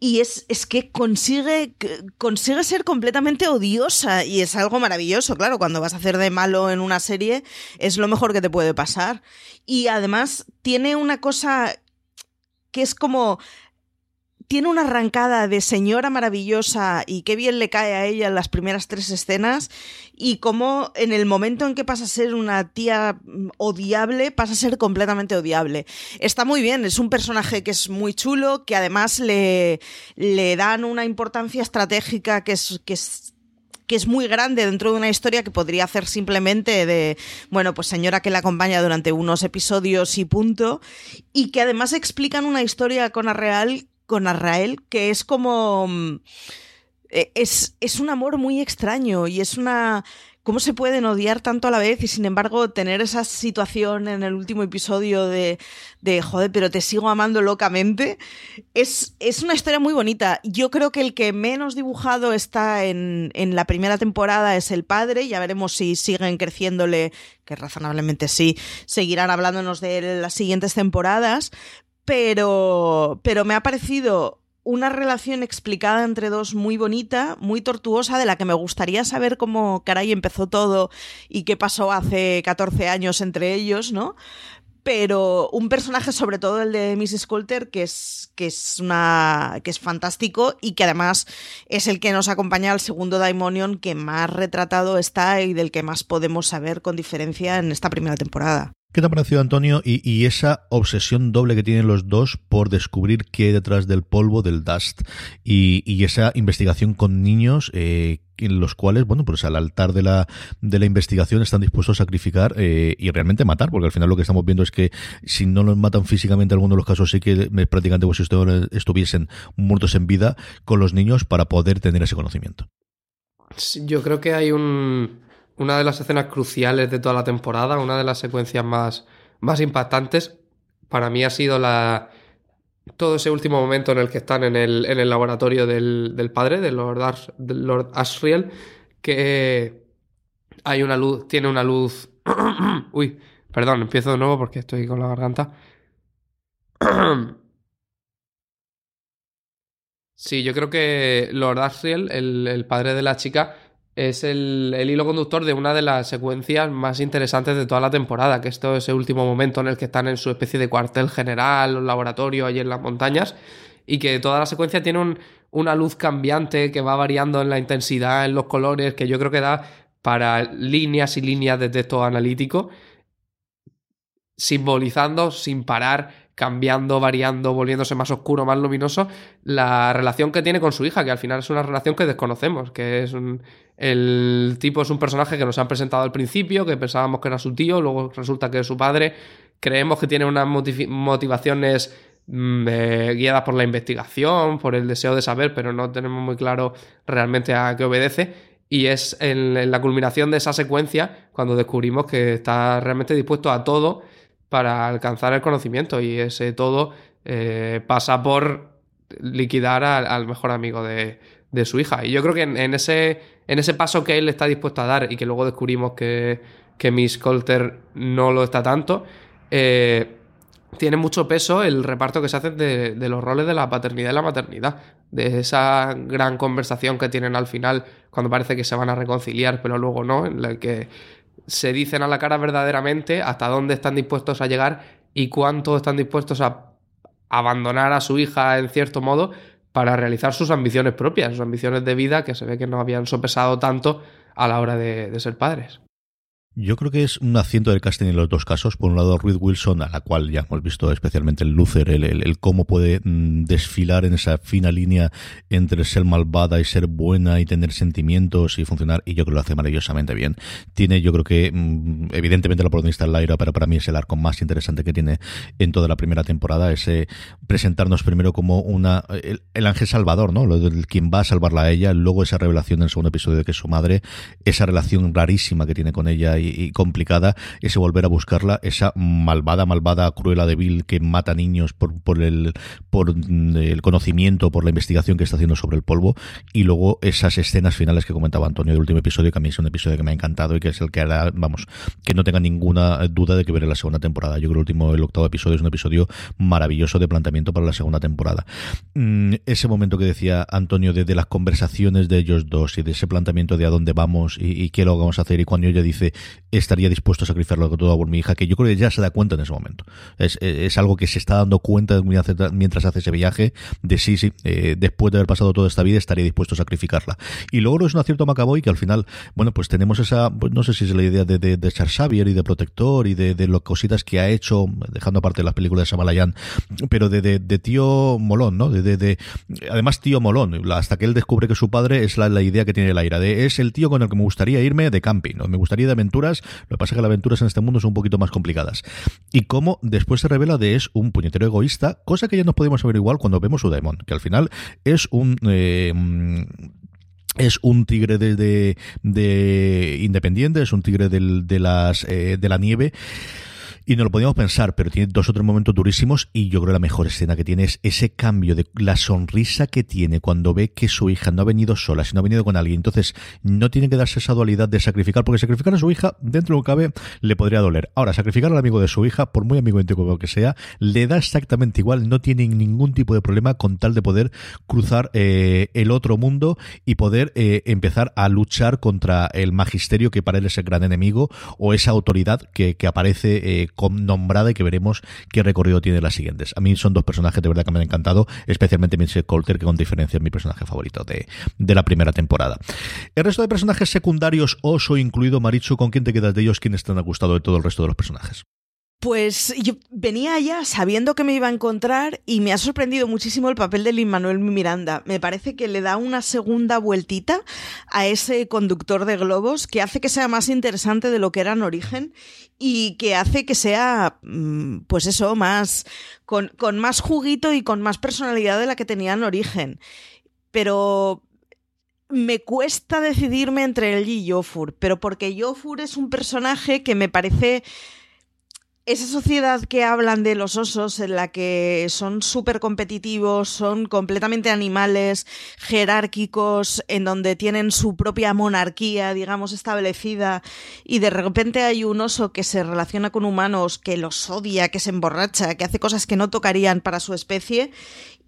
Y es, es que consigue, consigue ser completamente odiosa y es algo maravilloso, claro, cuando vas a hacer de malo en una serie es lo mejor que te puede pasar. Y además tiene una cosa que es como tiene una arrancada de señora maravillosa y qué bien le cae a ella en las primeras tres escenas y cómo en el momento en que pasa a ser una tía odiable, pasa a ser completamente odiable. Está muy bien, es un personaje que es muy chulo, que además le, le dan una importancia estratégica que es, que es que es muy grande dentro de una historia que podría hacer simplemente de, bueno, pues señora que la acompaña durante unos episodios y punto, y que además explican una historia con Arreal con Arrael, que es como... Mm, e, es, es un amor muy extraño y es una... ¿Cómo se pueden odiar tanto a la vez y sin embargo tener esa situación en el último episodio de, de joder, pero te sigo amando locamente? Es, es una historia muy bonita. Yo creo que el que menos dibujado está en, en la primera temporada es el padre. Ya veremos si siguen creciéndole, que razonablemente sí, seguirán hablándonos de las siguientes temporadas pero, pero me ha parecido una relación explicada entre dos muy bonita, muy tortuosa, de la que me gustaría saber cómo caray empezó todo y qué pasó hace 14 años entre ellos, ¿no? Pero un personaje, sobre todo el de Mrs. Coulter, que es, que es una. que es fantástico y que además es el que nos acompaña al segundo Daimonion que más retratado está y del que más podemos saber con diferencia en esta primera temporada. ¿Qué te ha parecido, Antonio? Y, esa obsesión doble que tienen los dos por descubrir qué hay detrás del polvo, del dust, y, esa investigación con niños eh, en los cuales, bueno, pues al altar de la, de la investigación están dispuestos a sacrificar eh, y realmente matar, porque al final lo que estamos viendo es que si no los matan físicamente, en algunos de los casos sí que prácticamente como si estuviesen muertos en vida con los niños para poder tener ese conocimiento. Yo creo que hay un una de las escenas cruciales de toda la temporada, una de las secuencias más, más impactantes, para mí ha sido la, todo ese último momento en el que están en el, en el laboratorio del, del padre, de Lord, Lord Asriel, que hay una luz, tiene una luz... Uy, perdón, empiezo de nuevo porque estoy con la garganta. sí, yo creo que Lord Asriel, el, el padre de la chica, es el, hilo conductor de una de las secuencias más interesantes de toda la temporada, que esto es el último momento en el que están en su especie de cuartel general, un laboratorio allí en las montañas, y que toda la secuencia tiene una luz cambiante que va variando en la intensidad, en los colores, que yo creo que da para líneas y líneas de texto analítico, simbolizando sin parar cambiando, variando, volviéndose más oscuro, más luminoso, la relación que tiene con su hija, que al final es una relación que desconocemos, que es un, el tipo es un personaje que nos han presentado al principio, que pensábamos que era su tío, luego resulta que es su padre, creemos que tiene unas motivaciones mm, eh, guiadas por la investigación, por el deseo de saber, pero no tenemos muy claro realmente a qué obedece. Y es en la culminación de esa secuencia cuando descubrimos que está realmente dispuesto a todo para alcanzar el conocimiento y ese todo eh, pasa por liquidar al, mejor amigo de, su hija. Y yo creo que en, ese, en ese paso que él está dispuesto a dar y que luego descubrimos que, que Miss Coulter no lo está tanto, eh, tiene mucho peso el reparto que se hace de, los roles de la paternidad y la maternidad. De esa gran conversación que tienen al final, cuando parece que se van a reconciliar, pero luego no, en la que se dicen a la cara verdaderamente hasta dónde están dispuestos a llegar y cuánto están dispuestos a abandonar a su hija en cierto modo para realizar sus ambiciones propias, sus ambiciones de vida que se ve que no habían sopesado tanto a la hora de ser padres. Yo creo que es un asiento del casting en los dos casos. Por un lado, Ruth Wilson, a la cual ya hemos visto especialmente el Luther, el, cómo puede mm, desfilar en esa fina línea entre ser malvada y ser buena y tener sentimientos y funcionar. Y yo creo que lo hace maravillosamente bien. Tiene, yo creo que, mm, evidentemente, la protagonista es Lyra, pero para mí es el arco más interesante que tiene en toda la primera temporada. Ese presentarnos primero como una el, ángel salvador, ¿no? Del quien va a salvarla a ella. Luego esa revelación en el segundo episodio de que es su madre. Esa relación rarísima que tiene con ella y y, complicada, ese volver a buscarla, esa malvada, malvada, cruela débil que mata niños por, por, el, por mm, el conocimiento, por la investigación que está haciendo sobre el polvo, y luego esas escenas finales que comentaba Antonio del último episodio, que a mí es un episodio que me ha encantado y que es el que hará, vamos, que no tenga ninguna duda de que veré la segunda temporada. Yo creo que el último, el octavo episodio es un episodio maravilloso de planteamiento para la segunda temporada. Mm, ese momento que decía Antonio de, las conversaciones de ellos dos y de ese planteamiento de a dónde vamos y, y qué lo vamos a hacer y cuando ella dice estaría dispuesto a sacrificarlo todo por mi hija, que yo creo que ya se da cuenta en ese momento. Es, es algo que se está dando cuenta mientras hace ese viaje, de sí, sí, eh, después de haber pasado toda esta vida estaría dispuesto a sacrificarla. Y luego es un acierto Macaboy que al final, bueno, pues tenemos esa, pues no sé si es la idea de, de, de Charles Xavier y de Protector y de, de las cositas que ha hecho, dejando aparte las películas de Samalayan, pero de, de, tío molón, ¿no? De, de, además tío molón, hasta que él descubre que su padre es la, la idea que tiene la ira, de es el tío con el que me gustaría irme de camping, ¿no? Me gustaría de lo que pasa es que las aventuras en este mundo son un poquito más complicadas. Y cómo después se revela de es un puñetero egoísta, cosa que ya nos podemos saber igual cuando vemos su demon, que al final es un... Eh, es un tigre de, de, independiente, es un tigre de, las, eh, de la nieve y no lo podíamos pensar, pero tiene dos o tres momentos durísimos y yo creo que la mejor escena que tiene es ese cambio de la sonrisa que tiene cuando ve que su hija no ha venido sola, sino ha venido con alguien. Entonces no tiene que darse esa dualidad de sacrificar, porque sacrificar a su hija, dentro de lo que cabe, le podría doler. Ahora, sacrificar al amigo de su hija, por muy amigo íntimo que sea, le da exactamente igual, no tiene ningún tipo de problema con tal de poder cruzar eh, el otro mundo y poder eh, empezar a luchar contra el magisterio que para él es el gran enemigo o esa autoridad que, que aparece eh, nombrada y que veremos qué recorrido tiene las siguientes. A mí son dos personajes de verdad que me han encantado, especialmente Michelle Coulter, que con diferencia es mi personaje favorito de, de la primera temporada. El resto de personajes secundarios, Oso incluido Marichu, ¿con quién te quedas de ellos? ¿Quiénes te han gustado de todo el resto de los personajes? Pues yo venía allá sabiendo que me iba a encontrar y me ha sorprendido muchísimo el papel de Lin Manuel Miranda. Me parece que le da una segunda vueltita a ese conductor de globos que hace que sea más interesante de lo que era en origen y que hace que sea, mm, pues eso, más, con, más juguito y con más personalidad de la que tenía en origen. Pero me cuesta decidirme entre él y Jofur, pero porque Jofur es un personaje que me parece esa sociedad que hablan de los osos, en la que son súper competitivos, son completamente animales, jerárquicos, en donde tienen su propia monarquía, digamos, establecida, y de repente hay un oso que se relaciona con humanos, que los odia, que se emborracha, que hace cosas que no tocarían para su especie,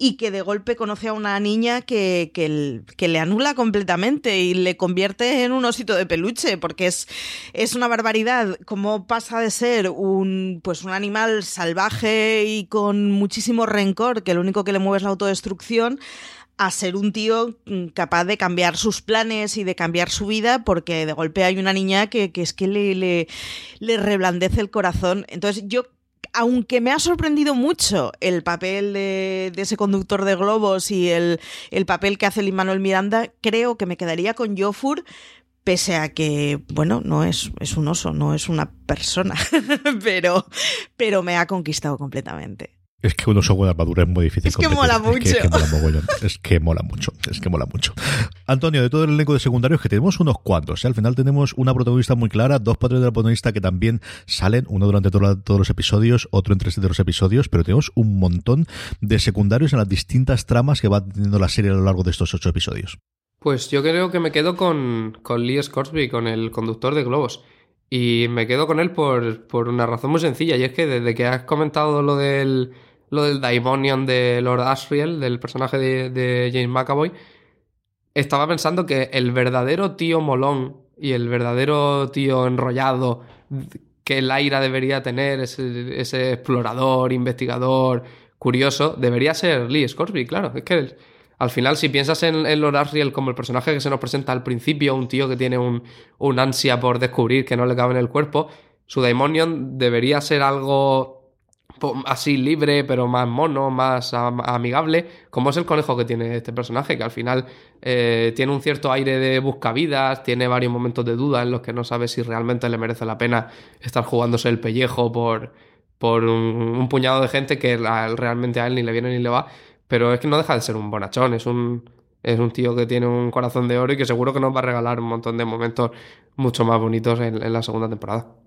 y que de golpe conoce a una niña que, que, le anula completamente y le convierte en un osito de peluche, porque es, es una barbaridad cómo pasa de ser un, pues un animal salvaje y con muchísimo rencor, que lo único que le mueve es la autodestrucción, a ser un tío mm, capaz de cambiar sus planes y de cambiar su vida porque de golpe hay una niña que, que es que le, le, le reblandece el corazón. Entonces yo aunque me ha sorprendido mucho el papel de, ese conductor de globos y el, papel que hace Lin Manuel Miranda, creo que me quedaría con Jofur, pese a que, bueno, no es, es un oso, no es una persona, pero, pero me ha conquistado completamente. Es que uno con armadura es muy difícil. Es que mola mucho. Es que, mola es que mola mucho. Es que mola mucho. Antonio, de todo el elenco de secundarios, que tenemos unos cuantos. ¿eh? Al final tenemos una protagonista muy clara, dos padres de la protagonista que también salen, uno durante todos los episodios, otro entre de los episodios, pero tenemos un montón de secundarios en las distintas tramas que va teniendo la serie a lo largo de estos ocho episodios. Pues yo creo que me quedo con, con Lee Scoresby, con el conductor de globos. Y me quedo con él por, por una razón muy sencilla, y es que desde que has comentado lo del, lo del Daimonion de Lord Asriel, del personaje de, James McAvoy, estaba pensando que el verdadero tío molón y el verdadero tío enrollado que Laira debería tener, ese, ese explorador, investigador, curioso, debería ser Lee Scorsby, claro. Es que al final, si piensas en, en Lord Asriel como el personaje que se nos presenta al principio, un tío que tiene un, un ansia por descubrir que no le cabe en el cuerpo, su Daimonion debería ser algo así libre, pero más mono, más amigable, como es el conejo que tiene este personaje, que al final eh, tiene un cierto aire de buscavidas, tiene varios momentos de duda en los que no sabe si realmente le merece la pena estar jugándose el pellejo por, por un, puñado de gente que realmente a él ni le viene ni le va, pero es que no deja de ser un bonachón, es un, es un tío que tiene un corazón de oro y que seguro que nos va a regalar un montón de momentos mucho más bonitos en la segunda temporada.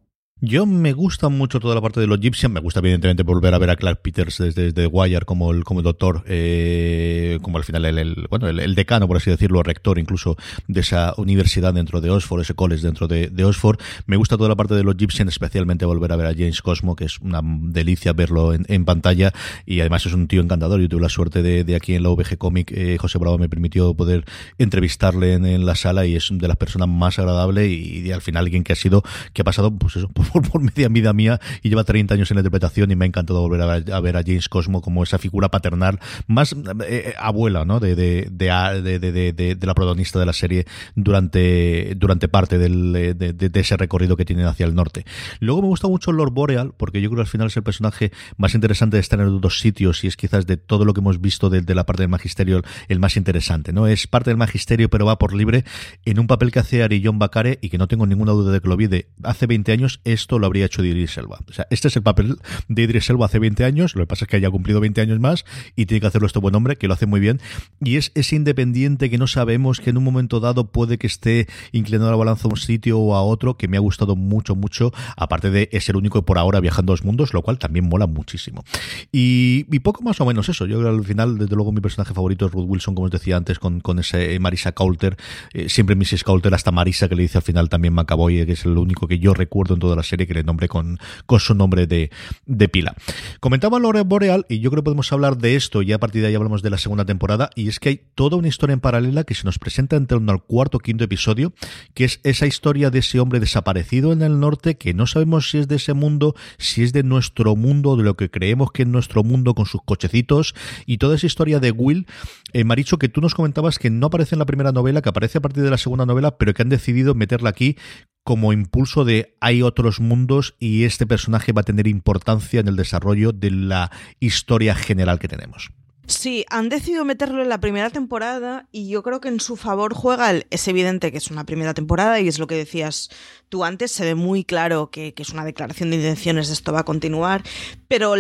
Yo me gusta mucho toda la parte de los Gypsian. Me gusta, evidentemente, volver a ver a Clark Peters desde, desde Wire como el, como doctor, eh, como al final el, bueno, el, decano, por así decirlo, rector incluso de esa universidad dentro de Oxford, ese college dentro de, de Oxford. Me gusta toda la parte de los Gypsian, especialmente volver a ver a James Cosmo, que es una delicia verlo en, en pantalla. Y además es un tío encantador. Yo tuve la suerte de, de aquí en la VG Comic, eh, José Bravo me permitió poder entrevistarle en, la sala y es de las personas más agradables y, y, al final alguien que ha sido, que ha pasado, pues eso, por, media vida mía y lleva 30 años en la interpretación y me ha encantado volver a ver a, James Cosmo como esa figura paternal, más eh, eh, abuela, ¿no? De, de, de, la protagonista de la serie durante, durante parte del, de, ese recorrido que tienen hacia el norte. Luego me gusta mucho Lord Boreal, porque yo creo que al final es el personaje más interesante de estar en los dos sitios y es quizás de todo lo que hemos visto de, la parte del magisterio el más interesante, ¿no? Es parte del magisterio pero va por libre en un papel que hace Ari John Bacare y que no tengo ninguna duda de que lo vi hace 20 años, esto lo habría hecho Idris Elba. O sea, este es el papel de Idris Elba hace 20 años, lo que pasa es que haya cumplido 20 años más y tiene que hacerlo este buen hombre, que lo hace muy bien. Y es ese independiente que no sabemos, que en un momento dado puede que esté inclinando la balanza a un sitio o a otro, que me ha gustado mucho, mucho, aparte de ser el único por ahora viajando a los mundos, lo cual también mola muchísimo. Y, poco más o menos eso. Yo al final, desde luego, mi personaje favorito es Ruth Wilson, como os decía antes, con, con ese Marisa Coulter, eh, siempre Mrs. Coulter, hasta Marisa, que le dice al final también Macaboy, que es el único que yo recuerdo en toda serie que le nombre con, con su nombre de, de pila. Comentaba Lore Boreal, y yo creo que podemos hablar de esto, y a partir de ahí hablamos de la segunda temporada, y es que hay toda una historia en paralela que se nos presenta en torno al cuarto o quinto episodio, que es esa historia de ese hombre desaparecido en el norte, que no sabemos si es de ese mundo, si es de nuestro mundo, de lo que creemos que es nuestro mundo con sus cochecitos, y toda esa historia de Will, eh, Maricho, que tú nos comentabas que no aparece en la primera novela, que aparece a partir de la segunda novela, pero que han decidido meterla aquí como impulso de hay otros mundos y este personaje va a tener importancia en el desarrollo de la historia general que tenemos. Sí, han decidido meterlo en la primera temporada y yo creo que en su favor juega es evidente que es una primera temporada y es lo que decías tú antes, se ve muy claro que, es una declaración de intenciones, esto va a continuar, pero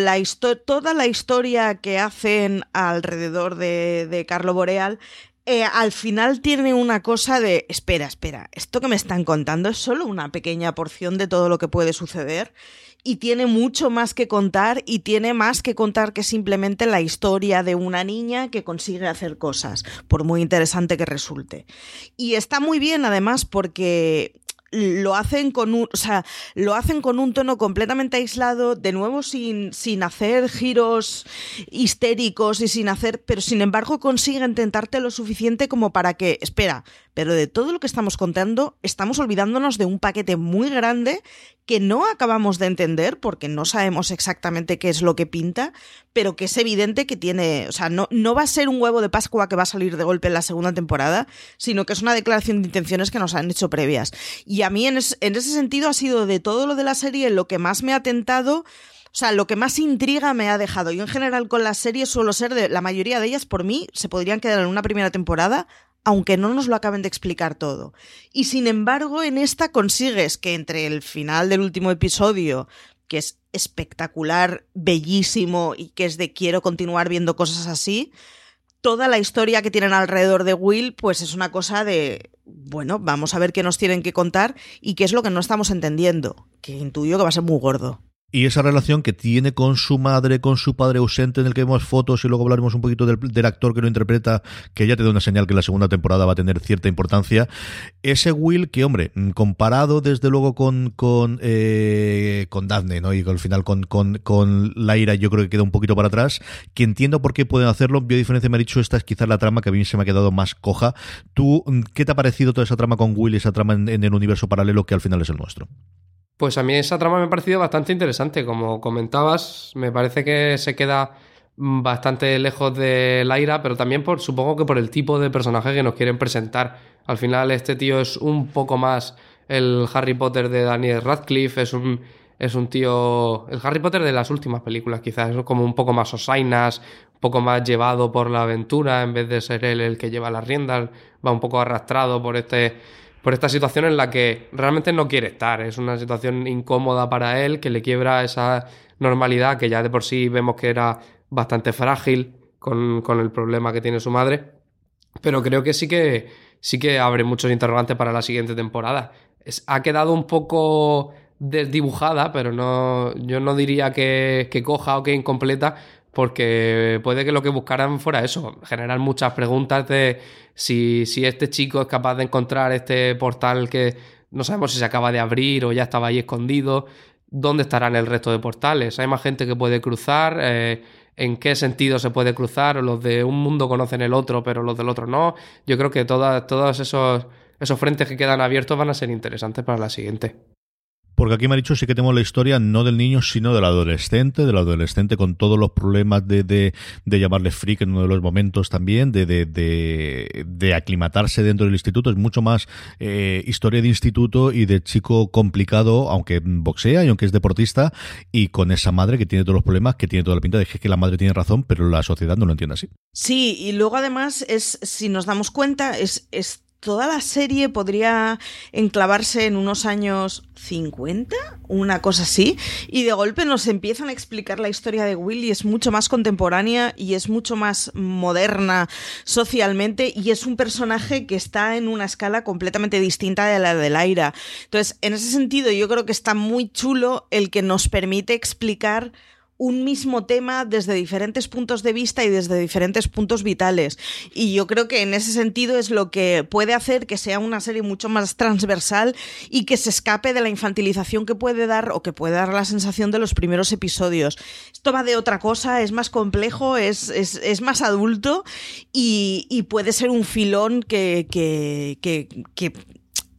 toda la historia que hacen alrededor de, de Carlo Boreal eh, al final tiene una cosa de, espera, espera, esto que me están contando es solo una pequeña porción de todo lo que puede suceder y tiene mucho más que contar y tiene más que contar que simplemente la historia de una niña que consigue hacer cosas, por muy interesante que resulte. Y está muy bien además porque lo hacen con un, o sea, lo hacen con un tono completamente aislado, de nuevo sin, sin hacer giros histéricos y sin hacer, pero sin embargo consiguen tentarte lo suficiente como para que, espera, pero de todo lo que estamos contando, estamos olvidándonos de un paquete muy grande que no acabamos de entender porque no sabemos exactamente qué es lo que pinta, pero que es evidente que tiene, o sea, no, no va a ser un huevo de Pascua que va a salir de golpe en la segunda temporada, sino que es una declaración de intenciones que nos han hecho previas. Y a mí en, en ese sentido ha sido de todo lo de la serie lo que más me ha tentado. O sea, lo que más intriga me ha dejado. Yo en general con las series suelo ser de la mayoría de ellas, por mí, se podrían quedar en una primera temporada aunque no nos lo acaben de explicar todo. Y sin embargo, en esta consigues que entre el final del último episodio, que es espectacular, bellísimo y que es de quiero continuar viendo cosas así, toda la historia que tienen alrededor de Will, pues es una cosa de, bueno, vamos a ver qué nos tienen que contar y qué es lo que no estamos entendiendo, que intuyo que va a ser muy gordo. Y esa relación que tiene con su madre, con su padre ausente, en el que vemos fotos y luego hablaremos un poquito del, actor que lo interpreta, que ya te da una señal que la segunda temporada va a tener cierta importancia. Ese Will que, hombre, comparado desde luego con con, eh, con Daphne, ¿no? Y al final con, con, con Laira yo creo que queda un poquito para atrás, que entiendo por qué pueden hacerlo. Yo diferencia me ha dicho, esta es quizás la trama que a mí se me ha quedado más coja. ¿Tú qué te ha parecido toda esa trama con Will y esa trama en el universo paralelo que al final es el nuestro? Pues a mí esa trama me ha parecido bastante interesante. Como comentabas, me parece que se queda bastante lejos de Laira, pero también por, supongo que por el tipo de personaje que nos quieren presentar. Al final, este tío es un poco más el Harry Potter de Daniel Radcliffe, es un, es un tío. El Harry Potter de las últimas películas, quizás, es como un poco más osainas, un poco más llevado por la aventura, en vez de ser él el que lleva las riendas, va un poco arrastrado por este por esta situación en la que realmente no quiere estar. Es una situación incómoda para él que le quiebra esa normalidad que ya de por sí vemos que era bastante frágil con, el problema que tiene su madre. Pero creo que sí que sí que abre muchos interrogantes para la siguiente temporada. ha quedado un poco desdibujada, pero no, yo no diría que, que coja o que incompleta, porque puede que lo que buscaran fuera eso, generar muchas preguntas de si, si este chico es capaz de encontrar este portal que no sabemos si se acaba de abrir o ya estaba ahí escondido, dónde estarán el resto de portales, hay más gente que puede cruzar, eh, en qué sentido se puede cruzar, los de un mundo conocen el otro, pero los del otro no. Yo creo que todos esos, esos frentes que quedan abiertos van a ser interesantes para la siguiente. Porque aquí me ha dicho sí que tenemos la historia no del niño, sino del adolescente, del adolescente con todos los problemas de, de, de llamarle freak en uno de los momentos también, de, de, de, aclimatarse dentro del instituto. Es mucho más eh, historia de instituto y de chico complicado, aunque boxea y aunque es deportista, y con esa madre que tiene todos los problemas, que tiene toda la pinta de que la madre tiene razón, pero la sociedad no lo entiende así. Sí, y luego además es, si nos damos cuenta, es, es toda la serie podría enclavarse en unos años 50, una cosa así, y de golpe nos empiezan a explicar la historia de Will y es mucho más contemporánea y es mucho más moderna socialmente y es un personaje que está en una escala completamente distinta de la de Laira. Entonces, en ese sentido, yo creo que está muy chulo el que nos permite explicar un mismo tema desde diferentes puntos de vista y desde diferentes puntos vitales. Y yo creo que en ese sentido es lo que puede hacer que sea una serie mucho más transversal y que se escape de la infantilización que puede dar o que puede dar la sensación de los primeros episodios. Esto va de otra cosa, es más complejo, es, es, más adulto y, y, puede ser un filón que, que, que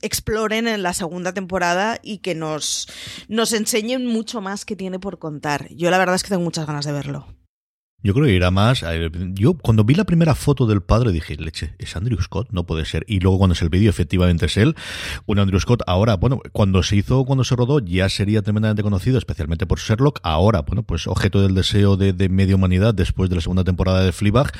exploren en la segunda temporada y que nos, nos enseñen mucho más que tiene por contar. Yo la verdad es que tengo muchas ganas de verlo. Yo creo que irá más. Yo cuando vi la primera foto del padre dije, leche, es Andrew Scott, no puede ser. Y luego cuando es el vídeo, efectivamente es él. Un Andrew Scott ahora, bueno, cuando se hizo, cuando se rodó, ya sería tremendamente conocido, especialmente por Sherlock. Ahora, bueno, pues objeto del deseo de, de media humanidad después de la segunda temporada de Fleabag.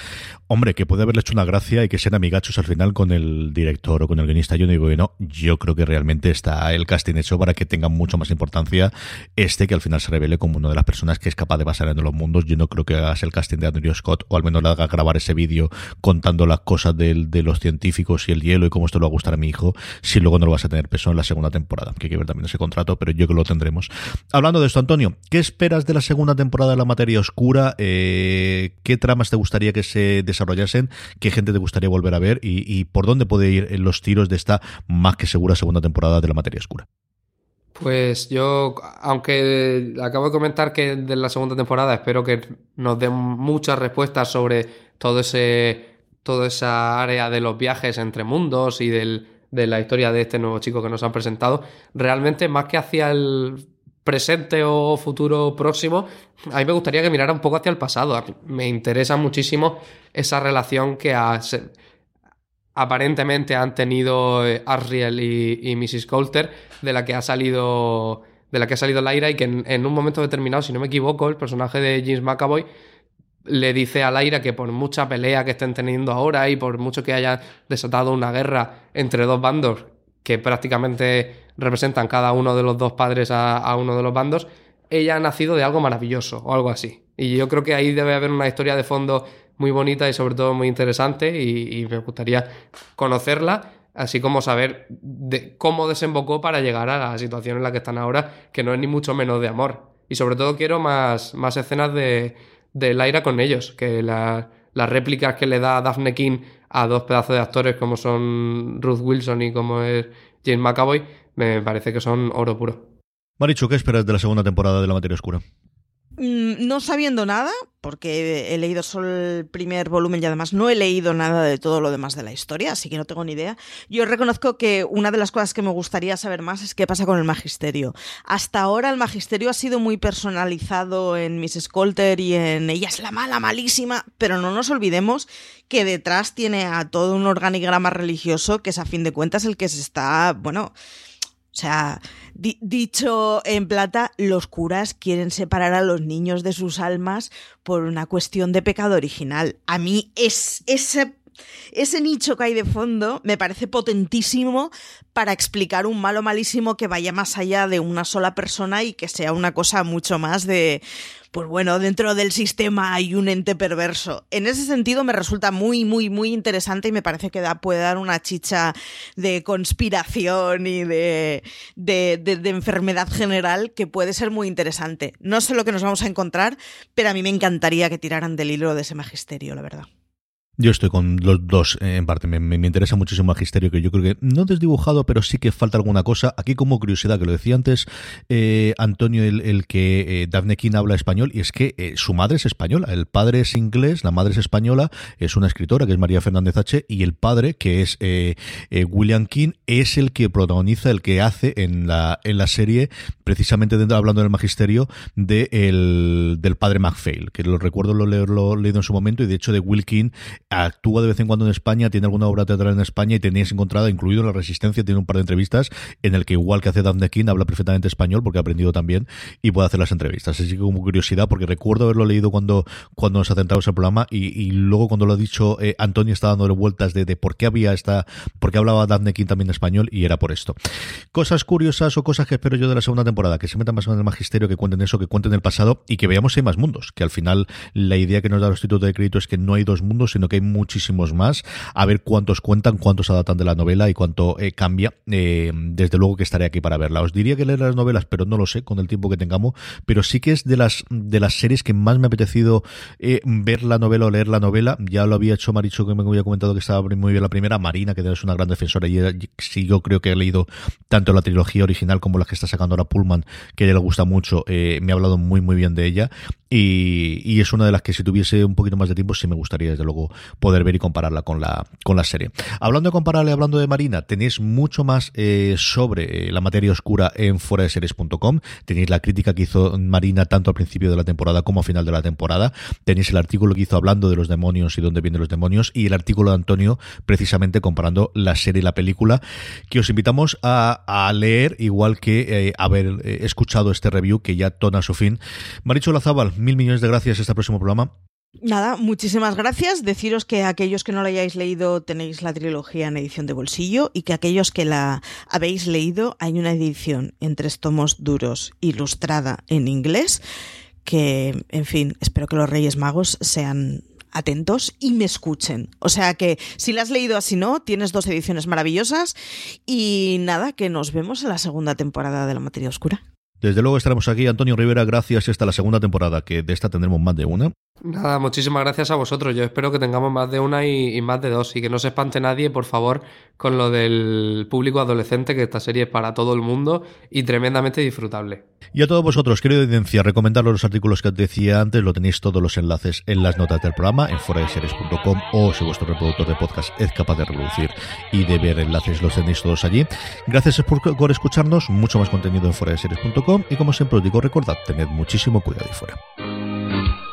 Hombre, que puede haberle hecho una gracia y que sean amigachos al final con el director o con el guionista. Yo no digo que no. Yo creo que realmente está el casting hecho para que tenga mucho más importancia este que al final se revele como una de las personas que es capaz de basar en los mundos. Yo no creo que hagas el casting de Andrew Scott, o al menos le haga grabar ese vídeo contando las cosas de, los científicos y el hielo y cómo esto le va a gustar a mi hijo, si luego no lo vas a tener peso en la segunda temporada. Que hay que ver también ese contrato, pero yo creo que lo tendremos. Hablando de esto, Antonio, ¿qué esperas de la segunda temporada de La Materia Oscura? Eh, ¿Qué tramas te gustaría que se desarrollasen? ¿Qué gente te gustaría volver a ver? ¿Y, y por dónde puede ir los tiros de esta más que segura segunda temporada de La Materia Oscura? Pues yo, aunque acabo de comentar que de la segunda temporada espero que nos den muchas respuestas sobre todo ese, toda esa área de los viajes entre mundos y del, de la historia de este nuevo chico que nos han presentado, realmente más que hacia el presente o futuro próximo, a mí me gustaría que mirara un poco hacia el pasado. Me interesa muchísimo esa relación que ha, aparentemente han tenido eh, Asriel y, Mrs. Coulter, de la que ha salido de la que ha salido Lyra y que en, un momento determinado, si no me equivoco, el personaje de James McAvoy le dice a Lyra que por mucha pelea que estén teniendo ahora y por mucho que haya desatado una guerra entre dos bandos que prácticamente representan cada uno de los dos padres a uno de los bandos, ella ha nacido de algo maravilloso o algo así. Y yo creo que ahí debe haber una historia de fondo muy bonita y sobre todo muy interesante y, me gustaría conocerla, así como saber de cómo desembocó para llegar a la situación en la que están ahora, que no es ni mucho menos de amor. Y sobre todo quiero más, más escenas de, de Lyra con ellos, que las réplicas que le da Daphne King a dos pedazos de actores como son Ruth Wilson y como es James McAvoy, me parece que son oro puro. Marichu, ¿qué esperas de la segunda temporada de La Materia Oscura? Mm, no sabiendo nada, porque he leído solo el primer volumen y además no he leído nada de todo lo demás de la historia, así que no tengo ni idea. Yo reconozco que una de las cosas que me gustaría saber más es qué pasa con el magisterio. Hasta ahora el magisterio ha sido muy personalizado en Miss Scolter y en ella es la mala, malísima, pero no nos olvidemos que detrás tiene a todo un organigrama religioso que es a fin de cuentas el que se está, bueno, o sea, dicho en plata, los curas quieren separar a los niños de sus almas por una cuestión de pecado original. A mí es ese ese nicho que hay de fondo me parece potentísimo para explicar un malo malísimo que vaya más allá de una sola persona y que sea una cosa mucho más de, pues bueno, dentro del sistema hay un ente perverso. En ese sentido me resulta muy, muy, muy interesante y me parece que da, puede dar una chicha de conspiración y de, de, de enfermedad general que puede ser muy interesante. No sé lo que nos vamos a encontrar, pero a mí me encantaría que tiraran del hilo de ese magisterio, la verdad. Yo estoy con los dos eh, en parte. Me, interesa muchísimo Magisterio, que yo creo que no desdibujado, pero sí que falta alguna cosa. Aquí, como curiosidad, que lo decía antes eh, Antonio, el, que eh, Daphne King habla español, y es que su madre es española. El padre es inglés, la madre es española, es una escritora que es María Fernández H. Y el padre, que es William King, es el que protagoniza, el que hace en la, en la serie, precisamente dentro, hablando del Magisterio, de el, del padre MacPhail, que lo recuerdo lo, lo, leído en su momento, y de hecho de Will King actúa de vez en cuando en España, tiene alguna obra teatral en España y tenéis encontrada, incluido La Resistencia, tiene un par de entrevistas en el que igual que hace Daphne King, habla perfectamente español porque ha aprendido también y puede hacer las entrevistas. Así que como curiosidad, porque recuerdo haberlo leído cuando, cuando nos atentamos el programa y, luego cuando lo ha dicho eh, Antonio está dándole vueltas de, por qué había esta, por qué hablaba Daphne King también español y era por esto. Cosas curiosas o cosas que espero yo de la segunda temporada, que se metan más en el magisterio, que cuenten eso, que cuenten el pasado y que veamos si hay más mundos, que al final la idea que nos da el Instituto de Crédito es que no hay dos mundos, sino que hay muchísimos más, a ver cuántos cuentan, cuántos adaptan de la novela y cuánto eh, cambia. Eh, desde luego que estaré aquí para verla. Os diría que leer las novelas, pero no lo sé con el tiempo que tengamos, pero sí que es de las de las series que más me ha apetecido eh, ver la novela o leer la novela. Ya lo había hecho Maricho, que me había comentado que estaba muy bien la primera, Marina, que es una gran defensora y sí yo creo que he leído tanto la trilogía original como la que está sacando ahora Pullman, que ella le gusta mucho, me ha hablado muy muy bien de ella y, es una de las que si tuviese un poquito más de tiempo sí me gustaría desde luego poder ver y compararla con la, con la serie. Hablando de compararle, hablando de Marina, tenéis mucho más eh, sobre eh, la materia oscura en foradeseries.com. Tenéis la crítica que hizo Marina tanto al principio de la temporada como al final de la temporada. Tenéis el artículo que hizo hablando de los demonios y dónde vienen los demonios y el artículo de Antonio precisamente comparando la serie y la película que os invitamos a, leer igual que eh, haber escuchado este review que ya tona su fin. Maricho Lazábal, mil millones de gracias. Este próximo programa. Nada, muchísimas gracias. Deciros que aquellos que no la hayáis leído tenéis la trilogía en edición de bolsillo y que aquellos que la habéis leído hay una edición en tres tomos duros ilustrada en inglés que, en fin, espero que los Reyes Magos sean atentos y me escuchen. O sea que si la has leído así no, tienes dos ediciones maravillosas y nada, que nos vemos en la segunda temporada de La Materia Oscura. Desde luego estaremos aquí, Antonio Rivera, gracias. Esta la segunda temporada, que de esta tendremos más de una. Nada, muchísimas gracias a vosotros. Yo espero que tengamos más de una y, más de dos. Y que no se espante nadie, por favor, con lo del público adolescente, que esta serie es para todo el mundo y tremendamente disfrutable. Y a todos vosotros, querido audiencia, recomendaros los artículos que os decía antes. Lo tenéis todos los enlaces en las notas del programa, en foradeseries.com o si vuestro reproductor de podcast es capaz de reproducir y de ver enlaces, los tenéis todos allí. Gracias por, escucharnos. Mucho más contenido en foradeseries.com y como siempre os digo, recordad, tened muchísimo cuidado ahí fuera.